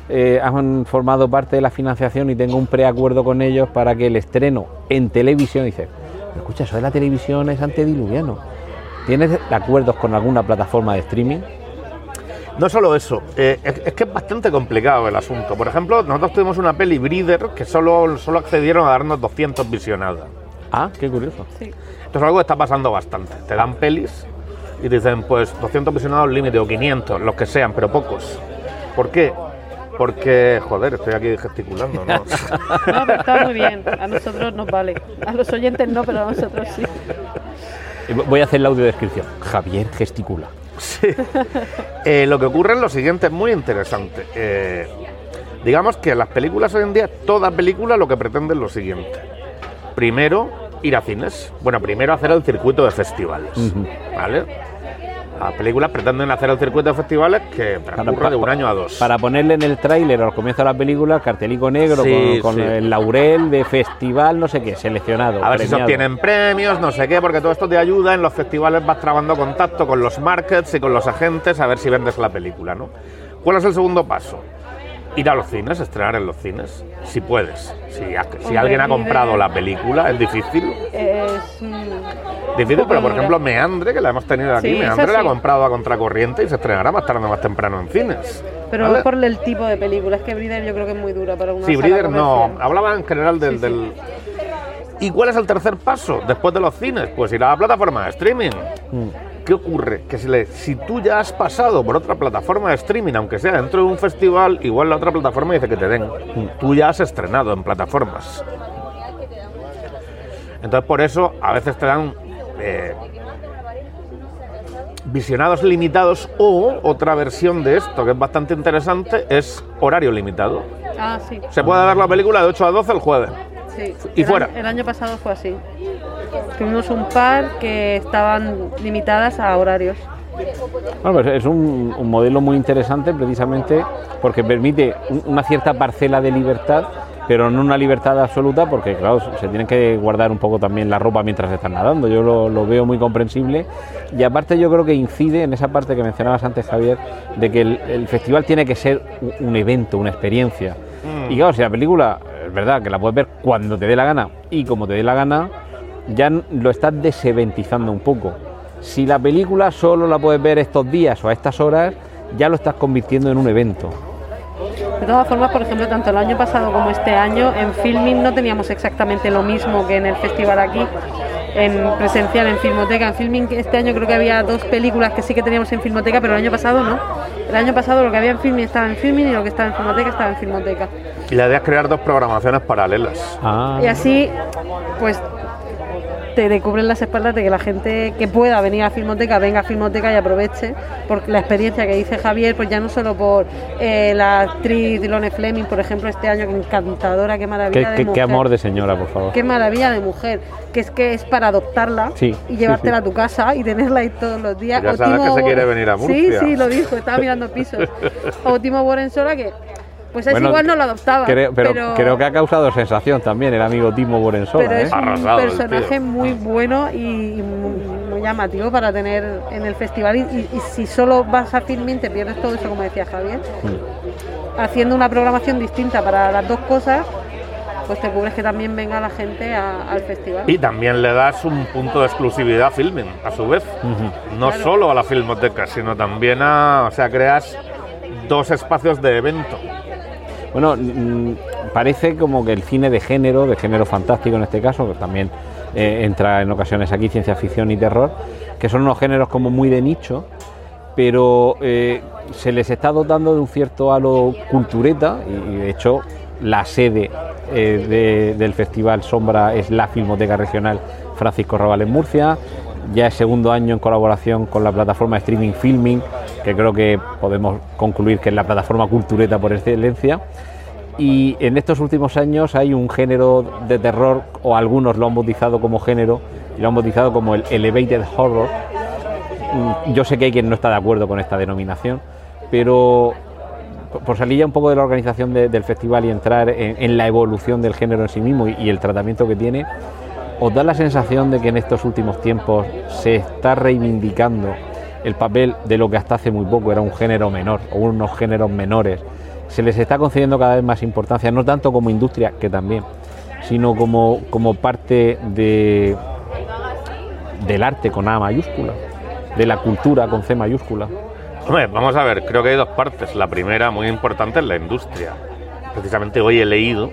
eh, han formado parte de la financiación y tengo un preacuerdo con ellos para que el estreno en televisión, dice, "Pero escucha, eso de la televisión es antediluviano. ¿Tienes acuerdos con alguna plataforma de streaming? No solo eso, eh, es, es que es bastante complicado el asunto. Por ejemplo, nosotros tuvimos una peli Breeder que solo, solo accedieron a darnos 200 visionadas. Ah, qué curioso. Sí. Esto es algo que está pasando bastante. Te dan pelis y te dicen, pues 200 visionados límite o 500, los que sean, pero pocos. ¿Por qué? Porque, joder, estoy aquí gesticulando, ¿no? No, pero está muy bien. A nosotros nos vale. A los oyentes no, pero a nosotros sí. Voy a hacer la audiodescripción. Javier gesticula. Eh, lo que ocurre es lo siguiente, es muy interesante. Eh, digamos que las películas hoy en día, toda película lo que pretende es lo siguiente. Primero, ir a cines. Bueno, primero hacer el circuito de festivales. ¿Vale? Las películas pretenden hacer el circuito de festivales que transcurre de un año a dos. Para ponerle en el tráiler al comienzo de la película el cartelico negro Sí, con, con sí. el laurel de festival, no sé qué, seleccionado. A ver si se obtienen premios, no sé qué, porque todo esto te ayuda. En los festivales vas trabando contacto con los markets y con los agentes a ver si vendes la película, ¿no? ¿Cuál es el segundo paso? Ir a los cines, estrenar en los cines, si puedes. Si, ha- si Hombre, alguien ha comprado la película, es difícil. Es, mm, Difícil, pero por ejemplo, Meandre, que la hemos tenido aquí, Sí, Meandre la ha comprado a contracorriente y se estrenará más tarde o más temprano en cines. Pero ¿vale? es por el tipo de película. Es que Breeder yo creo que es muy dura para una Sí, Breeder no. Hablaba en general del, Sí, sí. del- ¿Y cuál es el tercer paso después de los cines? Pues ir a la plataforma de streaming. ¿Qué ocurre? Que si, le- si tú ya has pasado por otra plataforma de streaming, aunque sea dentro de un festival, igual la otra plataforma dice que te den. Tú ya has estrenado en plataformas. Entonces por eso a veces te dan eh, visionados limitados o otra versión de esto que es bastante interesante es horario limitado. Ah, sí. Se puede ver la película de 8 a 12 el jueves. Sí. Y el fuera. Año, el año pasado fue así. Tuvimos un par que estaban limitadas a horarios. Bueno, pues es un, un modelo muy interesante precisamente porque permite un- una cierta parcela de libertad, pero no una libertad absoluta porque, claro, se tienen que guardar un poco también la ropa mientras están nadando. Yo lo, lo veo muy comprensible y aparte yo creo que incide en esa parte que mencionabas antes, Javier, de que el, el festival tiene que ser un, un evento, una experiencia. Y claro, si la película, es verdad que la puedes ver cuando te dé la gana y como te dé la gana, ya lo estás deseventizando un poco. Si la película solo la puedes ver estos días o a estas horas, ya lo estás convirtiendo en un evento. De todas formas, por ejemplo, tanto el año pasado como este año, en filming no teníamos exactamente lo mismo que en el festival aquí, en presencial, en Filmoteca. En filming este año creo que había dos películas que sí que teníamos en Filmoteca, pero el año pasado no. El año pasado lo que había en filming estaba en filming y lo que estaba en Filmoteca estaba en Filmoteca. Y la idea es crear dos programaciones paralelas. Ah, Y así, pues te, te cubren las espaldas de que la gente que pueda venir a Filmoteca venga a Filmoteca y aproveche porque la experiencia que dice Javier, pues ya no solo por eh, la actriz Lone Fleming, por ejemplo, este año, que encantadora, qué qué, maravilla de qué- mujer. qué amor de señora, por favor. Qué maravilla de mujer, que es que es para adoptarla Sí, y sí, llevártela sí. a tu casa y tenerla ahí todos los días. Ya O sabes Timo que se quiere venir a Sí, Murcia. sí, lo dijo, estaba mirando pisos. O Timo Borensola, que pues Bueno, igual no lo adoptaba. Creo, pero, pero, creo que ha causado sensación también el amigo Timo Borensola. pero ¿eh? es un Arrasado personaje muy bueno y, muy, muy llamativo para tener en el festival. Y, y- y si solo vas a Filmin te pierdes todo eso, como decía Javier. Mm. Haciendo una programación distinta para las dos cosas, pues te cubres que también venga la gente a- al festival. Y también le das un punto de exclusividad a Filming, a su vez. No solo a la filmoteca, sino también a. O sea, creas dos espacios de evento. Bueno, mm, parece como que el cine de género, de género fantástico en este caso, que también eh, entra en ocasiones aquí ciencia ficción y terror, que son unos géneros como muy de nicho, pero eh, se les está dotando de un cierto halo cultureta y, de hecho la sede eh, de- del Festival Sombra es la Filmoteca Regional Francisco Rabal en Murcia. Ya es segundo año en colaboración con la plataforma streaming Filming, que creo que podemos concluir que es la plataforma cultureta por excelencia. Y en estos últimos años hay un género de terror, o algunos lo han bautizado como género, y lo han bautizado como el elevated horror. Mm, Yo sé que hay quien no está de acuerdo con esta denominación, pero por- salir ya un poco de la organización de- del festival y entrar en, la evolución del género en sí mismo y el tratamiento que tiene, ¿os da la sensación de que en estos últimos tiempos se está reivindicando el papel de lo que hasta hace muy poco era un género menor o unos géneros menores? Se les está concediendo cada vez más importancia, no tanto como industria, que también, sino como, como parte de, del arte con A mayúscula, de la cultura con C mayúscula. Hombre, vamos a ver, creo que hay dos partes. La primera, muy importante, es la industria. Precisamente hoy he leído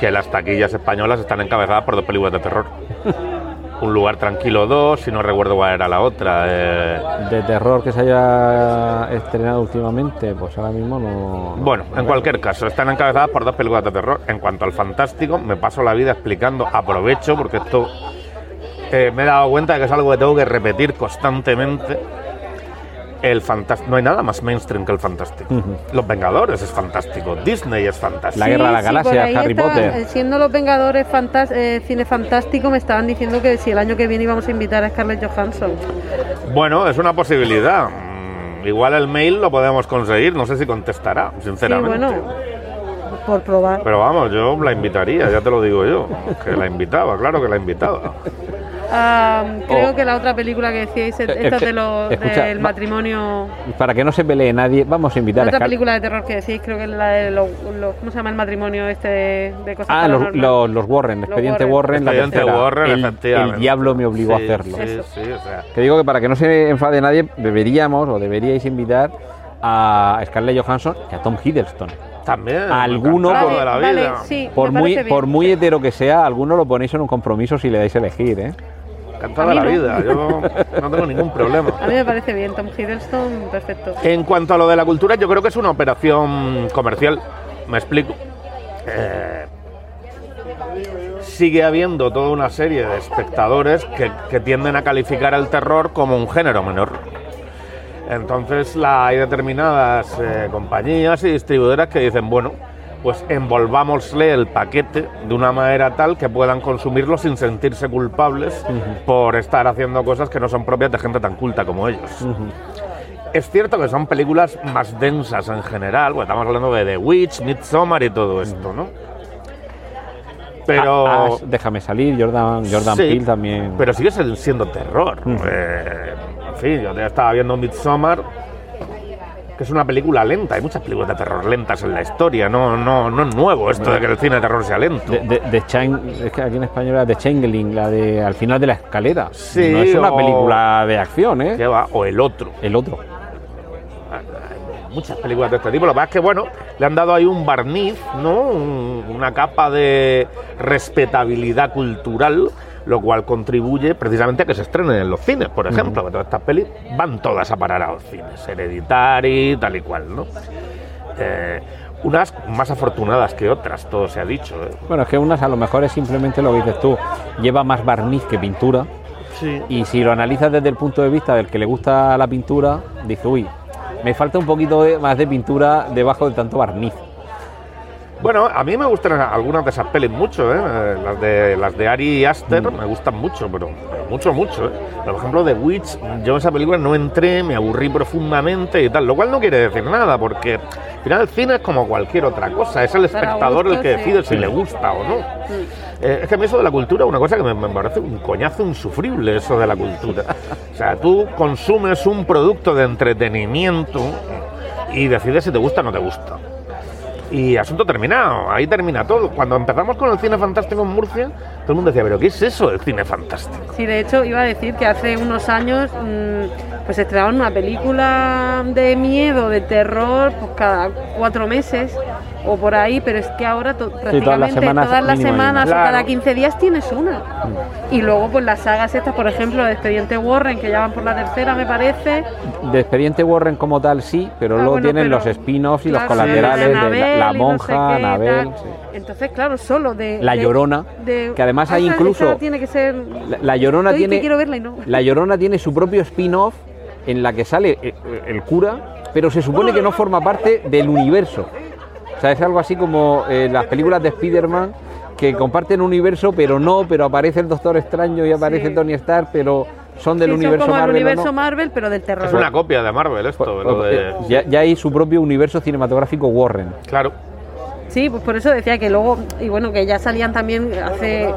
que las taquillas españolas están encabezadas por dos películas de terror. Un lugar tranquilo 2, si no recuerdo cuál era la otra. eh, De terror que se haya estrenado últimamente, pues ahora mismo no. Bueno, en cualquier caso, están encabezadas por dos películas de terror. En cuanto al fantástico, me paso la vida explicando, aprovecho, porque esto eh, me he dado cuenta de que es algo que tengo que repetir constantemente. El fantástico. No hay nada más mainstream que el fantástico. Los Vengadores es fantástico. Disney es fantástico. La Guerra de las por Galaxias, ahí Harry Potter. eh, Siendo los Vengadores fantas- eh, cine fantástico, me estaban diciendo que si el año que viene íbamos a invitar a Scarlett Johansson. Bueno, es una posibilidad. Mm, Igual el mail lo podemos conseguir. No sé si contestará, Sí, sinceramente. bueno, por probar. Pero vamos, yo la invitaría, ya te lo digo yo. Que la invitaba, claro que la invitaba. Ah, creo Oh. que la otra película que decíais, esta eh, de lo, escucha, del va- matrimonio. Para que no se pelee nadie, vamos a La invitar a otra Scar- película de terror que decíais, creo que es la de los. ¿Cómo se llama el matrimonio este de, de cosas Ah, los, los, los Warren, Los Expediente Warren. Warren, la Expediente tercera. Warren, el, efectivamente. el diablo me obligó a hacerlo. Sí, Eso. sí, o sea. Que digo que para que no se enfade nadie, deberíamos o deberíais invitar a Scarlett Johansson y a Tom Hiddleston. También. Alguno encantado por- de la Vale, vida. vale, sí, Por muy, bien. por muy hetero que sea, alguno lo ponéis en un compromiso si le dais a elegir, ¿eh? Encantado A de mí la no. vida. Yo no tengo ningún problema. A mí me parece bien, Tom Hiddleston, perfecto. En cuanto a lo de la cultura, yo creo que es una operación comercial. Me explico. Eh, sigue habiendo toda una serie de espectadores que, que tienden a calificar el terror como un género menor. Entonces la, hay determinadas eh, compañías y distribuidoras que dicen, bueno, pues envolvámosle el paquete de una manera tal que puedan consumirlo sin sentirse culpables por estar haciendo cosas que no son propias de gente tan culta como ellos. Es cierto que son películas más densas en general, bueno, estamos hablando de The Witch, Midsommar y todo esto, ¿no? Pero... Ah, ah, déjame salir, Jordan, Jordan Sí, Peele también. Pero sigue siendo terror. Eh, en fin, yo ya estaba viendo Midsommar, que es una película lenta. Hay muchas películas de terror lentas en la historia. No, no, no es nuevo esto de que el cine de terror sea lento. De, de- de Chain- es que aquí en español era The Changeling, la de al final de la escalera. Sí, no es una o- película de acción, ¿eh? O el otro. El otro. Hay muchas películas de este tipo. Lo que pasa es que, bueno, le han dado ahí un barniz, ¿no? Un- una capa de respetabilidad cultural, lo cual contribuye precisamente a que se estrenen en los cines, por ejemplo. Que todas estas pelis van todas a parar a los cines. Hereditary, tal y cual, ¿no? Eh, unas más afortunadas que otras, todo se ha dicho. ¿eh? Bueno, es que unas a lo mejor es simplemente lo que dices tú, lleva más barniz que pintura. Sí. Y si lo analizas desde el punto de vista del que le gusta la pintura, dice, uy, me falta un poquito de- más de pintura debajo de tanto barniz. Bueno, a mí me gustan algunas de esas pelis mucho, ¿eh? Eh, Las de, las de Ari Aster Mm. me gustan mucho, pero, pero mucho, mucho. ¿eh? Por ejemplo, The Witch, yo en esa película no entré, me aburrí profundamente y tal, lo cual no quiere decir nada, porque al final el cine es como cualquier otra cosa, es el espectador el que sí. decide si le gusta o no. Eh, es que a mí eso de la cultura es una cosa que me, me parece un coñazo insufrible, eso de la cultura. O sea, tú consumes un producto de entretenimiento y decides si te gusta o no te gusta. Y asunto terminado, ahí termina todo. Cuando empezamos con el cine fantástico en Murcia, todo el mundo decía, pero ¿qué es eso del cine fantástico? Sí, de hecho iba a decir que hace unos años mm, pues estrenaban una película de miedo, de terror, pues cada cuatro meses o por ahí, pero es que ahora to- prácticamente todas las semanas todas las o cada 15 días tienes una. Y luego pues las sagas estas, por ejemplo, de Expediente Warren, que ya van por la tercera me parece, De Expediente Warren como tal sí, pero Ah, luego bueno, tienen pero- los spin-offs y claro, los colaterales de, la- no monja, sé qué, Anabel. sí. Entonces, claro, solo de... La de- Llorona, de- que además hay incluso- esa tiene que ser... La, La Llorona Estoy tiene quiero verla y no. La Llorona tiene su propio spin-off en la que sale eh, el cura, pero se supone que no forma parte del universo. O sea, es algo así como eh, las películas de Spider-Man que comparten universo, pero no, pero aparece el Doctor Extraño y aparece Sí. Tony Stark, pero son del Sí, son universo como el Marvel. o universo no. Marvel, pero del terror. Es una copia de Marvel esto, Pues, lo de... eh, ya, ya hay su propio universo cinematográfico Warren. Claro. Sí, pues por eso decía que luego, y bueno, que ya salían también hace,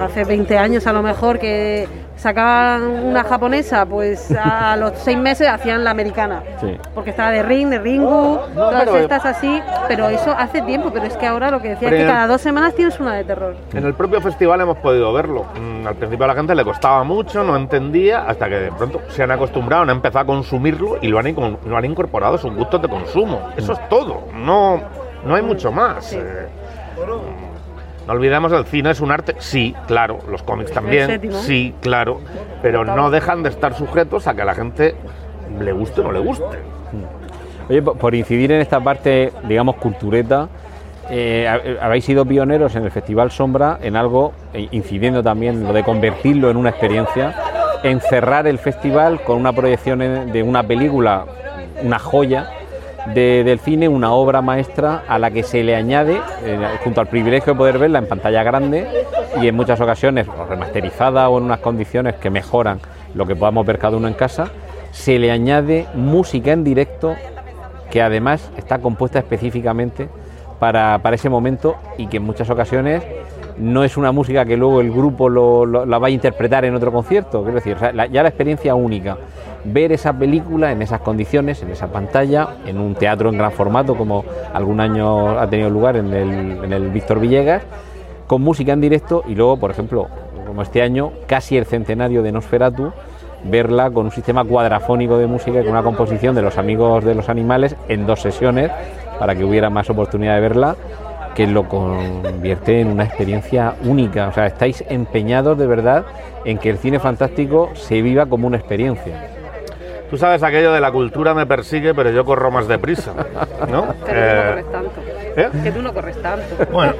hace 20 años a lo mejor, que sacaban una japonesa, pues a los seis meses hacían la americana. Sí. Porque estaba de Ring, de Ringu, todas pero- estas así, pero eso hace tiempo, pero es que ahora lo que decía es que cada dos semanas tienes una de terror. En el propio festival hemos podido verlo. Mm, Al principio a la gente le costaba mucho, no entendía, hasta que de pronto se han acostumbrado, han empezado a consumirlo y lo han, lo han incorporado a sus gustos de consumo. Eso es todo, no, no hay mucho más. Sí. Eh, mm, no olvidemos el cine es un arte, sí, claro, los cómics también, sí, claro, pero no dejan de estar sujetos a que a la gente le guste o no le guste. Oye, po- por incidir en esta parte, digamos, cultureta, eh, ha- habéis sido pioneros en el Festival Sombra en algo, eh, incidiendo también en lo de convertirlo en una experiencia, en cerrar el festival con una proyección de una película, una joya de- del cine, una obra maestra a la que se le añade, eh, junto al privilegio de poder verla en pantalla grande y en muchas ocasiones remasterizada o en unas condiciones que mejoran lo que podamos ver cada uno en casa, se le añade música en directo que además está compuesta específicamente para, para ese momento y que en muchas ocasiones no es una música que luego el grupo la va a interpretar en otro concierto. Quiero decir, ya la experiencia única, ver esa película en esas condiciones, en esa pantalla, en un teatro en gran formato como algún año ha tenido lugar en el, en el Víctor Villegas, con música en directo y luego, por ejemplo, como este año, casi el centenario de Nosferatu, verla con un sistema cuadrafónico de música con una composición de los amigos de los animales en dos sesiones para que hubiera más oportunidad de verla que lo convierte en una experiencia única. O sea, estáis empeñados de verdad en que el cine fantástico se viva como una experiencia. Tú sabes aquello de la cultura me persigue, pero yo corro más deprisa, ¿no? Pero tú no Eh, corres tanto. ¿eh? Que tú no corres tanto. Bueno,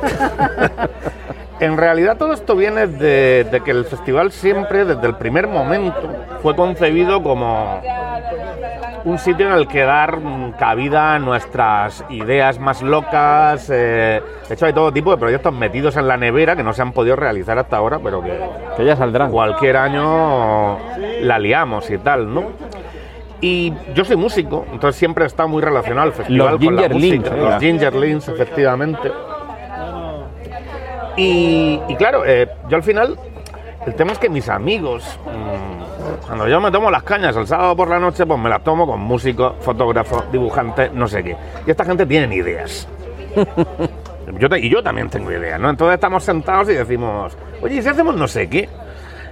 en realidad todo esto viene de, de que el festival siempre, desde el primer momento, fue concebido como un sitio en el que dar cabida a nuestras ideas más locas. eh, de hecho, hay todo tipo de proyectos metidos en la nevera que no se han podido realizar hasta ahora, pero que Que ya saldrán. cualquier año la liamos y tal, ¿no? Y yo soy músico, entonces siempre está muy relacionado el festival Los con la música. Los Gingerlings, efectivamente. Y, y claro, eh, yo al final, el tema es que mis amigos, mm, cuando yo me tomo las cañas el sábado por la noche, pues me las tomo con músicos, fotógrafos, dibujantes, no sé qué. Y esta gente tiene ideas. Yo te- y yo también tengo ideas, ¿no? Entonces estamos sentados y decimos, oye, ¿y si hacemos no sé qué?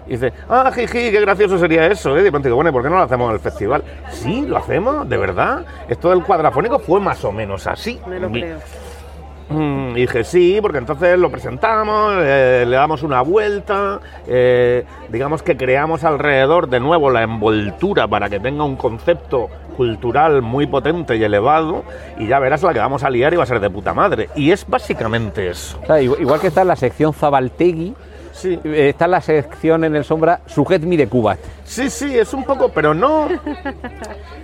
Y dice, ah, jiji, qué gracioso sería eso, ¿eh? Y de pronto digo, bueno, ¿y por qué no lo hacemos en el festival? Sí, lo hacemos, de verdad. Esto del cuadrafónico fue más o menos así. Me lo creo. Mm, y dije, sí, porque entonces lo presentamos, eh, le damos una vuelta, eh, digamos que creamos alrededor de nuevo la envoltura para que tenga un concepto cultural muy potente y elevado, y ya verás la que vamos a liar y va a ser de puta madre. Y es básicamente eso. O sea, igual que está la sección Zabaltegui, Sí. Eh, Está la sección en el sombra Sujet me de Cuba. Sí, sí, es un poco, pero no.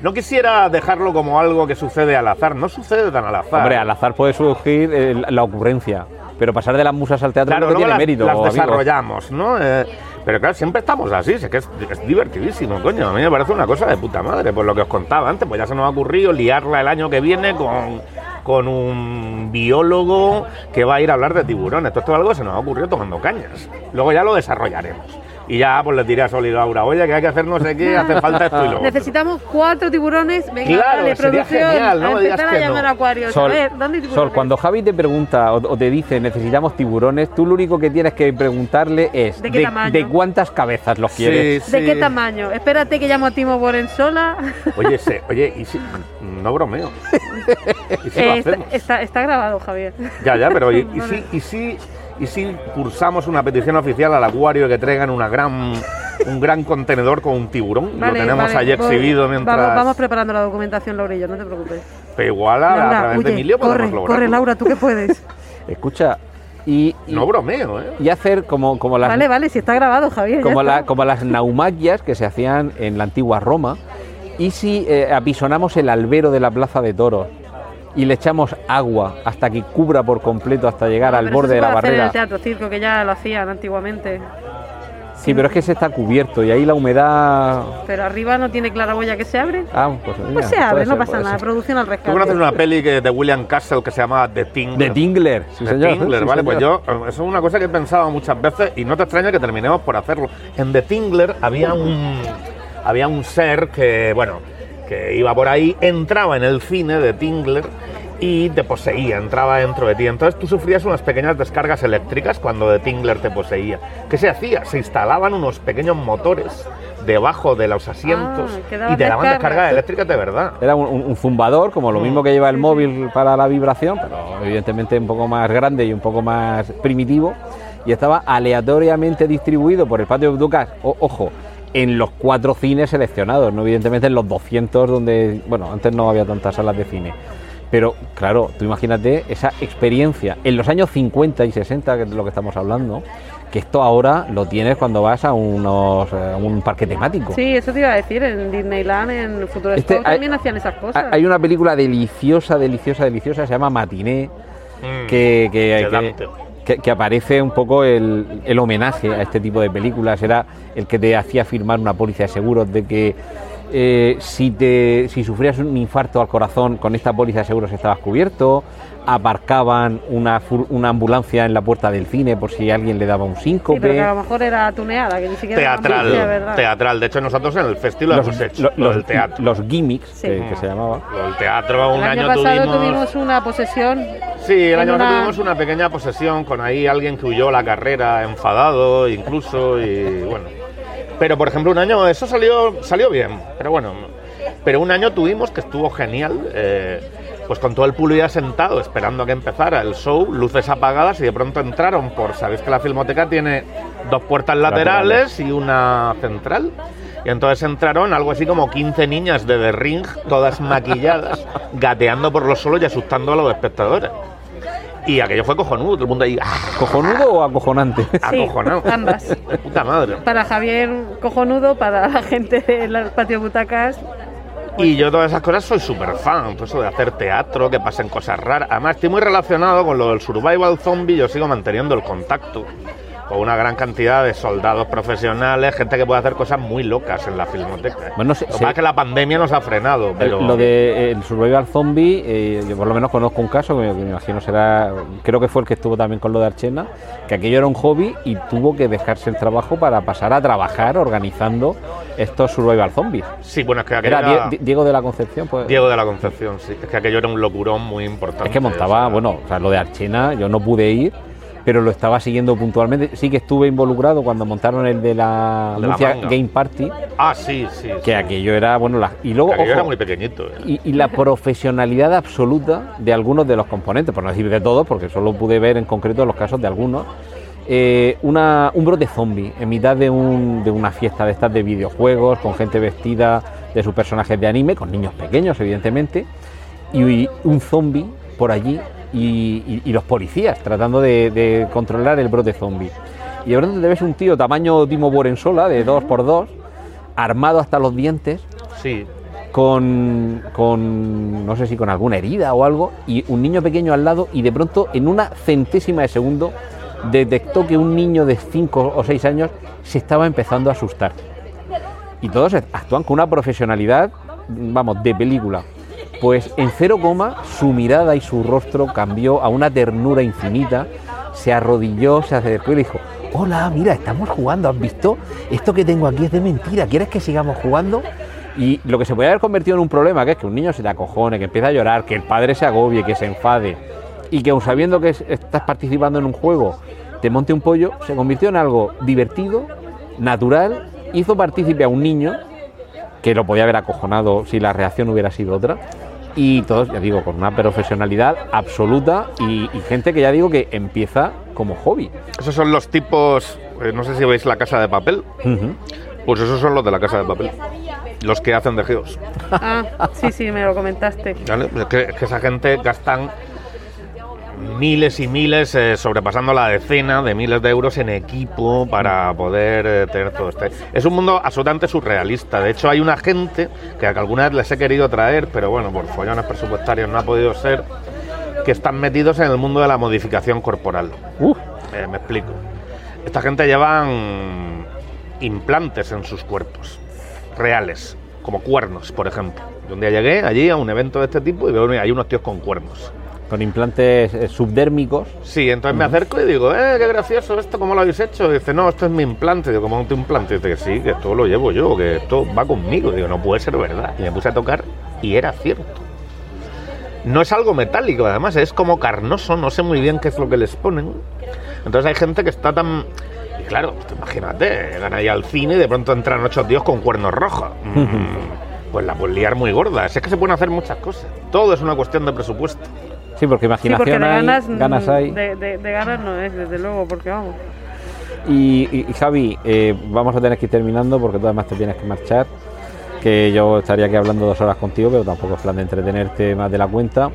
No quisiera dejarlo como algo que sucede al azar. No sucede tan al azar. Hombre, al azar puede surgir eh, la ocurrencia, pero pasar de las musas al teatro Claro, luego tiene las, mérito. las desarrollamos, ¿no? Eh, pero claro, siempre estamos así, es que es, divertidísimo, coño. A mí me parece una cosa de puta madre, por lo que os contaba antes, pues ya se nos ha ocurrido liarla el año que viene con, con un biólogo que va a ir a hablar de tiburones. Todo esto es algo que se nos ha ocurrido tomando cañas. Luego ya lo desarrollaremos. Y ya pues les diré a Sol y Laura, oye, que hay que hacer no sé qué, hace falta esto y lo otro. Necesitamos cuatro tiburones. Venga, Claro, dale, sería producción. genial, no a empezar a no. llamar a acuarios. Sol, a ver, ¿dónde hay tiburones? Sol, cuando Javi te pregunta o, o te dice necesitamos tiburones, tú lo único que tienes que preguntarle es ¿De qué tamaño? de cuántas cabezas los Sí, quieres. ¿De qué tamaño? Espérate que llamo a Timo Borensola. Oye, se- oye, y si, no bromeo. ¿Y si lo está, está- está grabado, Javier. Ya, ya, pero ¿y, y Vale. si, y, si, y si cursamos una petición oficial al acuario que traigan una gran, un gran contenedor con un tiburón? lo tenemos vale, allí voy- exhibido mientras... Vamos, vamos preparando la documentación, yo, no te preocupes. Pero igual a, través de Emilio podemos corre, lograrlo. corre, Laura, tú que puedes. Escucha, y, y- No bromeo, ¿eh? y hacer como, como las Vale, vale, si está grabado, Javier. como, la- como las naumaquias que se hacían en la antigua Roma, y si eh, apisonamos el albero de la plaza de toros y le echamos agua hasta que cubra por completo hasta llegar No, al pero eso borde de la barrera. el teatro circo, que ya lo hacían antiguamente. Sí, pero es que se está cubierto y ahí la humedad. Pero arriba no tiene claraboya que se abre. Ah, pues, Pues mira, se abre, puede no ser, pasa nada. ser. Producción al Tú rescate. conoces una peli que, de William Castle que se llama The Thing. De Tingler, sí, The señor. Tingler, Sí, ¿vale? Pues señor. yo, eso es una cosa que he pensado muchas veces y no te extraña que terminemos por hacerlo. En The Tingler había un, había un ser que, bueno, que iba por ahí, entraba en el cine de Tingler y te poseía, entraba dentro de ti. Entonces tú sufrías unas pequeñas descargas eléctricas cuando The Tingler te poseía. ¿Qué se hacía? Se instalaban unos pequeños motores debajo de los asientos Ah, y te daban descargas. eléctricas de verdad. Era un, un- un zumbador, como lo mismo que lleva el móvil para la vibración, pero evidentemente un poco más grande y un poco más primitivo. Y estaba aleatoriamente distribuido por el patio de Ducas, o- ojo, en los cuatro cines seleccionados, no evidentemente en los 200 donde, bueno, antes no había tantas salas de cine. Pero claro, tú imagínate esa experiencia en los años 50 y 60, que es de lo que estamos hablando, que esto ahora lo tienes cuando vas a, unos, eh, a un parque temático. Sí, eso te iba a decir. En Disneyland, en Futuro Este, hay- también hacían esas cosas. Hay una película deliciosa, deliciosa, deliciosa, se llama Matiné, Mm. que, que, que-. Que- aparece un poco el, el homenaje a este tipo de películas. Era el que te hacía firmar una póliza de seguros de que eh, si, te, si sufrías un infarto al corazón, con esta póliza de seguros estabas cubierto. Aparcaban una, fur- una ambulancia en la puerta del cine por si alguien le daba un Sí, pero que síncope. a lo mejor era tuneada, que ni siquiera era Teatral, ambulancia, ¿verdad? teatral. De hecho, nosotros en el festival los, hemos hecho lo- lo los- del teatro. los gimmicks, Sí. que, que se llamaba. Del teatro, un El año, año, pasado tuvimos... tuvimos... una posesión. Sí, el año pasado una- tuvimos una pequeña posesión con ahí alguien que huyó la carrera enfadado incluso y bueno. Pero por ejemplo un año eso salió salió bien, pero bueno. Pero un año tuvimos que estuvo genial, eh, pues con todo el pueblo ya sentado esperando a que empezara el show, luces apagadas y de pronto entraron por, sabéis que la filmoteca tiene dos puertas laterales y una central. Y entonces entraron algo así como 15 niñas de The Ring, todas maquilladas, gateando por los suelos y asustando a los espectadores. Y aquello fue cojonudo, todo el mundo ahí ¡ah! ¿Cojonudo o acojonante? Sí, acojonado. ambas. De puta madre. Para Javier, cojonudo, para la gente del patio butacas. Y yo todas esas cosas soy súper fan, pues eso de hacer teatro, que pasen cosas raras. Además estoy muy relacionado con lo del survival zombie, yo sigo manteniendo el contacto con una gran cantidad de soldados profesionales, gente que puede hacer cosas muy locas en la filmoteca. Bueno, se- lo que se- que la pandemia nos ha frenado, pero... Lo de el Survival Zombie, eh, yo por lo menos conozco un caso que me, que me imagino será, creo que fue el que estuvo también con lo de Archena, que aquello era un hobby y tuvo que dejarse el trabajo para pasar a trabajar organizando estos Survival Zombies. Sí, bueno, es que aquello Era era... Die- Diego de la Concepción, pues. Diego de la Concepción, sí. Es que aquello era un locurón muy importante. Es que montaba, o sea, bueno, o sea, lo de Archena, yo no pude ir, pero lo estaba siguiendo puntualmente. Sí que estuve involucrado cuando montaron el de la De Murcia. Game Party, Ah, sí, sí. que aquello era, bueno, la- y luego, ojo, era muy pequeñito. eh. y, y la profesionalidad absoluta de algunos de los componentes, por no decir de todos, porque solo pude ver en concreto los casos de algunos. eh, una, un brote zombie en mitad de, un- de una fiesta de estas de videojuegos, con gente vestida de sus personajes de anime, con niños pequeños, evidentemente, y un zombie por allí y, y- y los policías tratando de, de controlar el brote zombie. y de pronto te ves un tío tamaño Timo Borensola, de 2x2, armado hasta los dientes, Sí. con, con, no sé si con alguna herida o algo, y un niño pequeño al lado, y de pronto en una centésima de segundo detectó que un niño de 5 o 6 años se estaba empezando a asustar. Y todos actúan con una profesionalidad, vamos, de película. Pues en cero coma su mirada y su rostro cambió a una ternura infinita, se arrodilló, se acercó y le dijo, hola, mira, estamos jugando, ¿has visto? Esto que tengo aquí es de mentira, ¿quieres que sigamos jugando? Y lo que se puede haber convertido en un problema, que es que un niño se te acojone, que empiece a llorar, que el padre se agobie, que se enfade, y que aun sabiendo que es- estás participando en un juego, te monte un pollo, se convirtió en algo divertido, natural, hizo partícipe a un niño, que lo podía haber acojonado si la reacción hubiera sido otra, y todos, ya digo, con una profesionalidad absoluta y, y gente que ya digo que empieza como hobby. Esos son los tipos, eh, no sé si veis la casa de papel, pues esos son los de la casa de papel. Los que hacen de geos. Ah, sí, sí, me lo comentaste. ¿vale? Es, que, es que esa gente gastan miles y miles, eh, sobrepasando la decena de miles de euros en equipo para poder eh, tener todo esto. Es un mundo absolutamente surrealista. De hecho, hay una gente que alguna vez les he querido traer, pero bueno, por follones presupuestarios no ha podido ser, que están metidos en el mundo de la modificación corporal. Uf, Eh, me explico. Esta gente llevan implantes en sus cuerpos, reales, como cuernos, por ejemplo. Yo un día llegué allí a un evento de este tipo y veo hay unos tíos con cuernos. Con implantes eh, subdérmicos. Sí, entonces me acerco y digo, eh, qué gracioso esto, ¿cómo lo habéis hecho? Y dice, no, esto es mi implante. Digo, ¿cómo un implante? Y dice, sí, que esto lo llevo yo, que esto va conmigo. Digo, no puede ser verdad. Y me puse a tocar y era cierto. No es algo metálico, además, es como carnoso, no sé muy bien qué es lo que les ponen. Entonces hay gente que está tan... Y claro, pues, imagínate, llegan ahí al cine y de pronto entran ocho tíos con cuernos rojos. Mm, pues la puedes liar muy gorda. Es que se pueden hacer muchas cosas. Todo es una cuestión de presupuesto. Sí, porque Sí, imaginación porque de hay, ganas, mm, ganas hay. De, de- de ganas no es, desde luego, porque vamos. Y, y- y Javi, eh, vamos a tener que ir terminando porque tú además te tienes que marchar. Que yo estaría aquí hablando dos horas contigo, pero tampoco es plan de entretenerte más de la cuenta.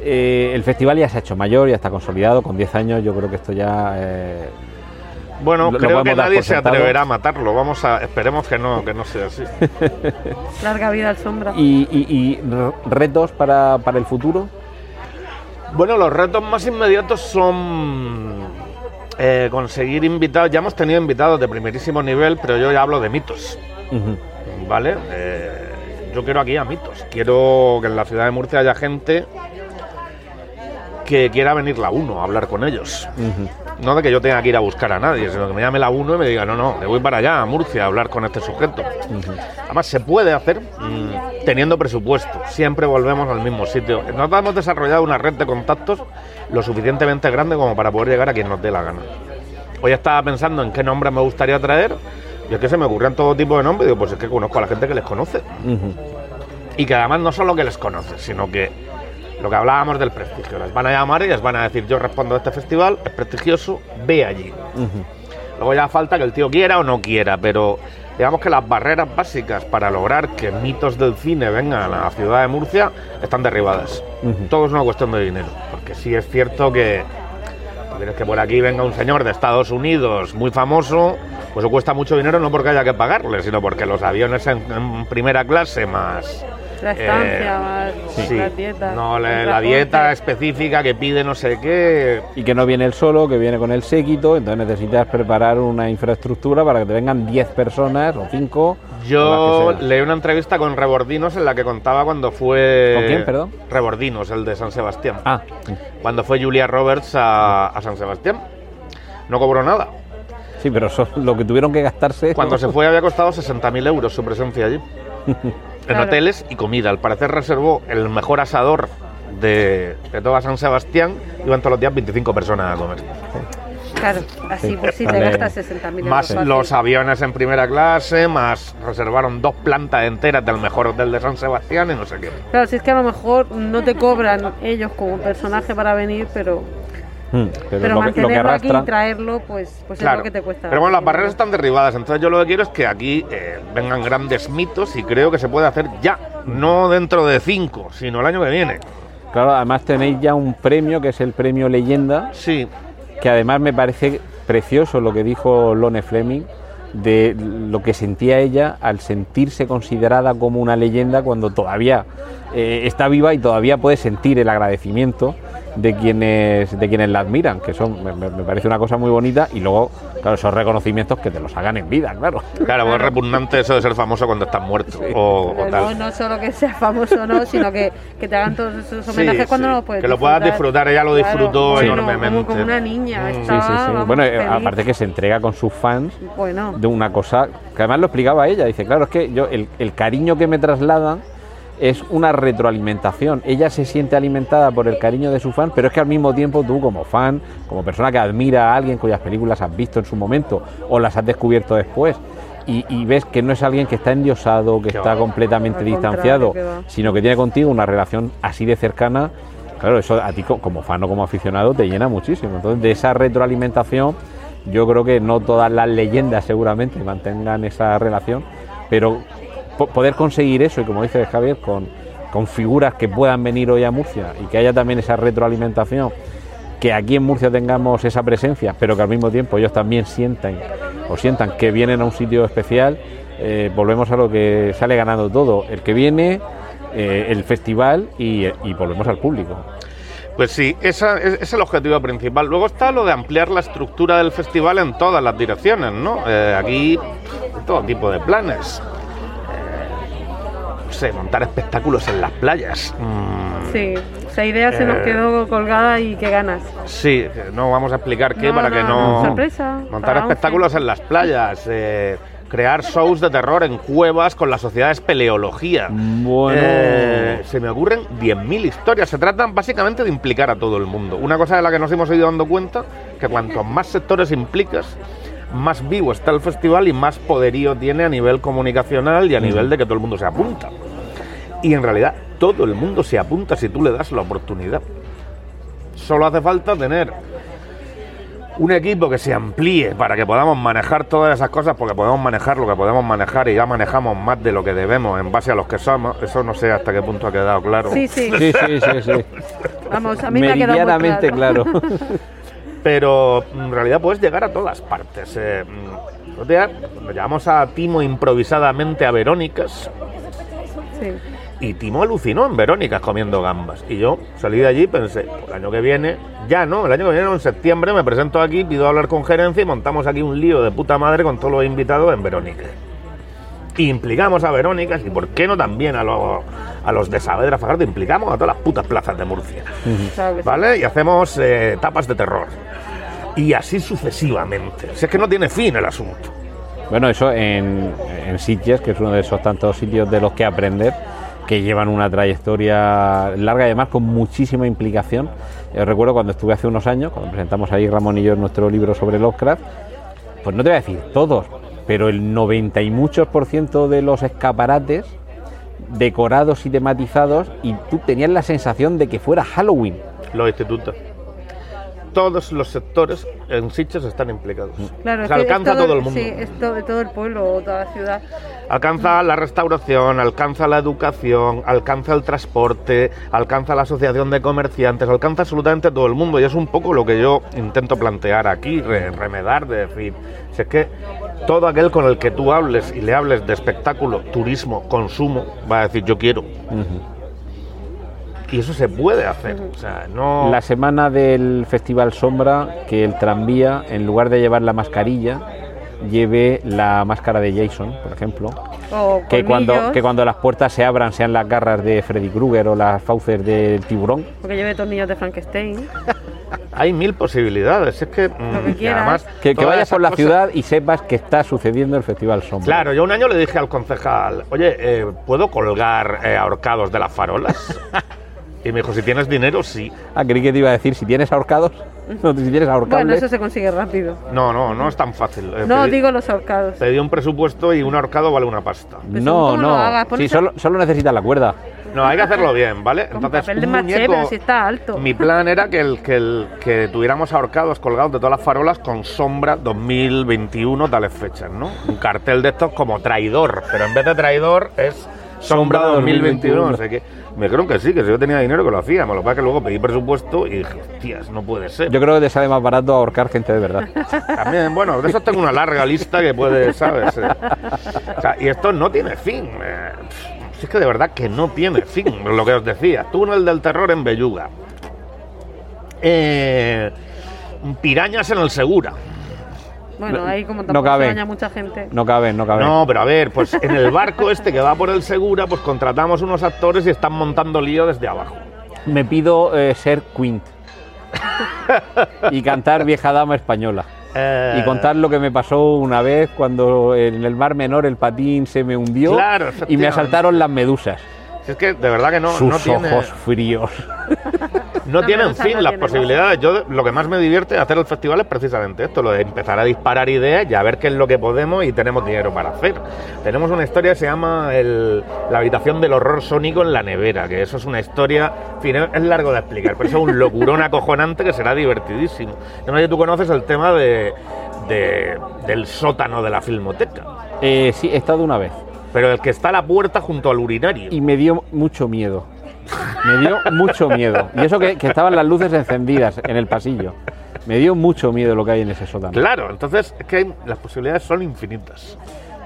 Eh, el festival ya se ha hecho mayor, ya está consolidado, con 10 años yo creo que esto ya... eh, Bueno, Lo- lo creo que nadie se atreverá a matarlo. Vamos a... Esperemos que no, que no sea así. Larga vida al sombra. y, y- retos para, para el futuro. Bueno, los retos más inmediatos son eh, conseguir invitados. Ya hemos tenido invitados de primerísimo nivel, pero yo ya hablo de mitos. ¿vale? Eh, yo quiero aquí a mitos. Quiero que en la ciudad de Murcia haya gente que quiera venir la 1 a hablar con ellos. Ujú. No de que yo tenga que ir a buscar a nadie, sino que me llame la 1 y me diga, no, no, me voy para allá, a Murcia, a hablar con este sujeto. Además, se puede hacer mm, teniendo presupuesto. Siempre volvemos al mismo sitio. Nosotros hemos desarrollado una red de contactos lo suficientemente grande como para poder llegar a quien nos dé la gana. Hoy estaba pensando en qué nombre me gustaría traer y es que se me ocurrían todo tipo de nombres. Digo, pues es que conozco a la gente que les conoce. Y que además no solo que les conoce, sino que lo que hablábamos del prestigio. Les van a llamar y les van a decir, yo respondo a este festival, es prestigioso, ve allí. Luego ya falta que el tío quiera o no quiera, pero digamos que las barreras básicas para lograr que mitos del cine vengan a la ciudad de Murcia están derribadas. Todo es una cuestión de dinero, porque sí es cierto que tú quieres que por aquí venga un señor de Estados Unidos muy famoso, pues eso cuesta mucho dinero no porque haya que pagarle, sino porque los aviones en, en primera clase más La estancia, eh, sí, la dieta. no, el la, dieta específica que pide no sé qué, Y que no viene él solo, que viene con el séquito, entonces necesitas preparar una infraestructura para que te vengan 10 personas o 5. Yo leí una entrevista con Rebordinos en la que contaba cuando fue. ¿Con quién, perdón? Rebordinos, el de San Sebastián. Ah, Cuando fue Julia Roberts a, a San Sebastián. No cobró nada. sí, pero eso, lo que tuvieron que gastarse. Cuando se fue había costado 60.000 euros su presencia allí. En hoteles y comida. Al parecer reservó el mejor asador de, de toda San Sebastián. Iban todos los días 25 personas a comer. Claro, así pues sí te gastas 60.000 euros. Más los aviones en primera clase, más reservaron dos plantas enteras del mejor hotel de San Sebastián y no sé qué. Claro, si es que a lo mejor no te cobran ellos como personaje para venir, pero, Mm, pero, pero lo, que, lo que mantenerlo aquí y traerlo, pues, pues Claro. es lo que te cuesta. Pero bueno, las barreras están derribadas, entonces yo lo que quiero es que aquí eh, vengan grandes mitos y creo que se puede hacer ya, no dentro de cinco, sino el año que viene. Claro, además tenéis ya un premio que es el premio Leyenda, Sí, que además me parece precioso lo que dijo Lone Fleming de lo que sentía ella al sentirse considerada como una leyenda cuando todavía eh, está viva y todavía puede sentir el agradecimiento de quienes de quienes la admiran, que son me, me parece una cosa muy bonita y luego claro esos reconocimientos que te los hagan en vida, claro. Claro, pues es repugnante eso de ser famoso cuando estás muerto o, o Pero tal. no, no solo que seas famoso no, sino que, que te hagan todos esos Sí, homenajes cuando sí. no lo puedes Que lo puedas disfrutar, ella lo disfrutó Claro, enormemente. Como, como una niña. Mm. Sí, estaba, sí, sí. vamos, Bueno, eh, feliz. aparte que se entrega con sus fans Bueno, de una cosa que además lo explicaba ella. Dice, claro, es que yo el, el cariño que me trasladan es una retroalimentación. Ella se siente alimentada por el cariño de su fan, pero es que al mismo tiempo tú como fan, como persona que admira a alguien cuyas películas has visto en su momento o las has descubierto después, y, y ves que no es alguien que está endiosado, que está completamente distanciado, sino que tiene contigo una relación así de cercana, claro, eso a ti co- como fan o como aficionado te llena muchísimo. Entonces, de esa retroalimentación, yo creo que no todas las leyendas seguramente mantengan esa relación, pero poder conseguir eso, y como dice Javier, con, con figuras que puedan venir hoy a Murcia y que haya también esa retroalimentación, que aquí en Murcia tengamos esa presencia, pero que al mismo tiempo ellos también sientan o sientan que vienen a un sitio especial, eh, volvemos a lo que sale ganando todo, el que viene, eh, el festival y, volvemos al público. Pues sí, esa es, el objetivo principal. Luego está lo de ampliar la estructura del festival en todas las direcciones, ¿no? Eh, aquí todo tipo de planes. No sé, montar espectáculos en las playas. Mm, sí, esa idea se nos Eh, quedó colgada y qué ganas. Sí, no vamos a explicar qué No, para no, que no, sorpresa, Montar espectáculos en las playas, eh, crear shows de terror en cuevas con la sociedad espeleología. Bueno. Eh, se me ocurren 10.000 historias. Se tratan básicamente de implicar a todo el mundo. Una cosa de la que nos hemos ido dando cuenta, que cuantos más sectores implicas, más vivo está el festival y más poderío tiene a nivel comunicacional y a nivel de que todo el mundo se apunta. Y en realidad todo el mundo se apunta si tú le das la oportunidad. Solo hace falta tener un equipo que se amplíe para que podamos manejar todas esas cosas, porque podemos manejar lo que podemos manejar y ya manejamos más de lo que debemos en base a los que somos. Eso no sé hasta qué punto ha quedado claro. Sí, sí, Sí, sí, sí, sí. vamos, a mí me ha quedado muy claro. claro. Pero en realidad puedes llegar a todas partes. Eh, mm, cuando llamamos a Timo improvisadamente a Verónicas, Sí. y Timo alucinó en Verónicas comiendo gambas. Y yo salí de allí y pensé, "Pues el año que viene, ya no, el año que viene, en septiembre, me presento aquí, pido hablar con gerencia y montamos aquí un lío de puta madre con todos los invitados en Verónicas. Implicamos a Verónicas, y por qué no también a, los a los de Saavedra Fajardo, implicamos a todas las putas plazas de Murcia. ¿Vale? Y hacemos eh, tapas de terror. Y así sucesivamente. Si es que no tiene fin el asunto. Bueno, eso en, en Sitges, que es uno de esos tantos sitios de los que aprender, que llevan una trayectoria larga y además con muchísima implicación. Yo recuerdo cuando estuve hace unos años, cuando presentamos ahí Ramón y yo nuestro libro sobre Lovecraft, pues no te voy a decir todos, pero el 90 y muchos por ciento de los escaparates decorados y tematizados y tú tenías la sensación de que fuera Halloween. Los institutos. Todos los sectores en Sitges están implicados. Claro, O sea, alcanza todo el mundo. Sí, es todo, todo el pueblo o toda la ciudad. Alcanza la restauración, alcanza la educación, alcanza el transporte, alcanza la asociación de comerciantes, alcanza absolutamente todo el mundo. Y es un poco lo que yo intento plantear aquí, re- remedar, de decir, si es que todo aquel con el que tú hables y le hables de espectáculo, turismo, consumo, va a decir yo quiero. Y eso se puede hacer. O sea, no. La semana del Festival Sombra, que el tranvía, en lugar de llevar la mascarilla, lleve la máscara de Jason, por ejemplo. O Que cuando, que cuando las puertas se abran sean las garras de Freddy Krueger o las fauces del tiburón. Porque lleve tornillos de Frankenstein. Hay mil posibilidades. Es que. mm, que además, Que, vayas por la cosas- ciudad y sepas que está sucediendo el Festival Sombra. Claro, yo un año le dije al concejal, oye, eh, ¿puedo colgar eh, ahorcados de las farolas? y me dijo, si tienes dinero, sí. Ah, creí que te iba a decir, si tienes ahorcados, no, si tienes ahorcables. Bueno, eso se consigue rápido. No, no, no es tan fácil. Eh, No pedí, digo los ahorcados. pedí un presupuesto y un ahorcado vale una pasta. Pues no, ¿cómo lo no. hagas? Sí, solo, solo necesitas la cuerda. No, hay que hacerlo bien, ¿vale? Con papel de un maché, muñeco- pero si está alto. Mi plan era que, el, que, el, que tuviéramos ahorcados colgados de todas las farolas con sombra 2021, tales fechas, ¿no? Un cartel de estos como traidor, pero en vez de traidor es Sombra Sombra 2021, no sé qué. Me creo que sí, que si yo tenía dinero que lo hacía. Me lo que pasa es que luego pedí presupuesto y dije, hostias, no puede ser. Yo creo que te sale más barato ahorcar gente de verdad. También, bueno, de eso tengo una larga lista que puede, ¿sabes? Eh, o sea, y esto no tiene fin. Si es que de verdad que no tiene fin, lo que os decía. Túnel del terror en Belluga. Eh, pirañas en el Segura. Bueno, No- ahí como no tampoco cabe. se baña mucha gente. No caben, no caben. No, pero a ver, pues en el barco este que va por el Segura, pues contratamos unos actores y están montando lío desde abajo. Me pido eh, ser Quint. y cantar Vieja Dama Española. Eh, Y contar lo que me pasó una vez cuando en el Mar Menor el patín se me hundió Claro, y me asaltaron las medusas. Si es que de verdad que no, Sus no tiene, ojos fríos. no tienen fin no las tiene posibilidades. Yo lo que más me divierte de hacer el festival es precisamente esto, lo de empezar a disparar ideas y a ver qué es lo que podemos y tenemos dinero para hacer. Tenemos una historia que se llama el- La habitación del horror sónico en la nevera, que eso es una historia, en fin, es largo de explicar, pero eso es un locurón acojonante que será divertidísimo. Yo no sé si tú conoces el tema de, de- del sótano de la filmoteca, Eh, sí, he estado una vez pero el que está a la puerta junto al urinario. y me dio mucho miedo. Me dio mucho miedo. Y eso que, que estaban las luces encendidas en el pasillo. Me dio mucho miedo lo que hay en ese sótano. Claro, entonces es que hay- las posibilidades son infinitas.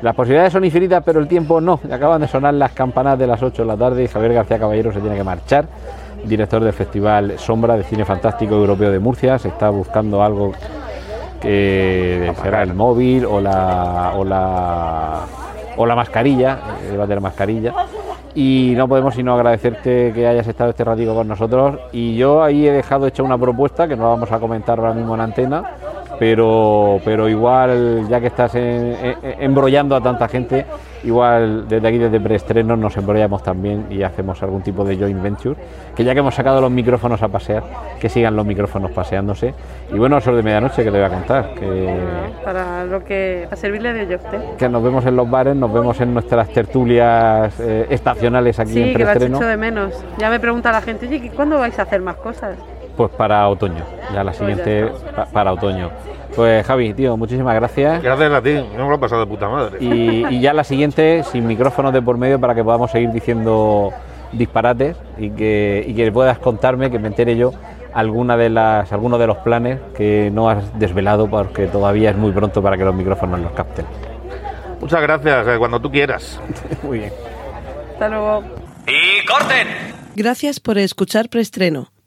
Las posibilidades son infinitas, pero el tiempo no. Acaban de sonar las campanas de las 8 de la tarde y Javier García Caballero se tiene que marchar. Director del Festival Sombra de Cine Fantástico Europeo de Murcia. Se está buscando algo que será el móvil o la, o la, o la mascarilla, el debate de la mascarilla. Y no podemos sino agradecerte que hayas estado este ratico con nosotros. Y yo ahí he dejado hecha una propuesta que no vamos a comentar ahora mismo en antena, pero, pero igual, ya que estás en- en- embrollando a tanta gente, igual desde aquí, desde preestrenos, nos embrollamos también y hacemos algún tipo de joint venture. Que ya que hemos sacado los micrófonos a pasear, que sigan los micrófonos paseándose. Y bueno, eso de medianoche que te voy a contar, que, Para lo que para servirle de yo usted. que nos vemos en los bares, nos vemos en nuestras tertulias eh, estacionales aquí en Sí, que has preestreno. hecho de menos. Ya me pregunta la gente, oye, ¿y ¿cuándo vais a hacer más cosas? Pues para otoño, ya la siguiente pa- para otoño. Pues Javi, tío, muchísimas gracias. Gracias a ti, yo me lo he pasado de puta madre. Y, y ya la siguiente, sin micrófonos de por medio, para que podamos seguir diciendo disparates y que, y que puedas contarme, que me entere yo, alguna de las, algunos de los planes que no has desvelado porque todavía es muy pronto para que los micrófonos los capten. Muchas gracias, eh, cuando tú quieras. Muy bien. Hasta luego. ¡Y corten! Gracias por escuchar Preestreno.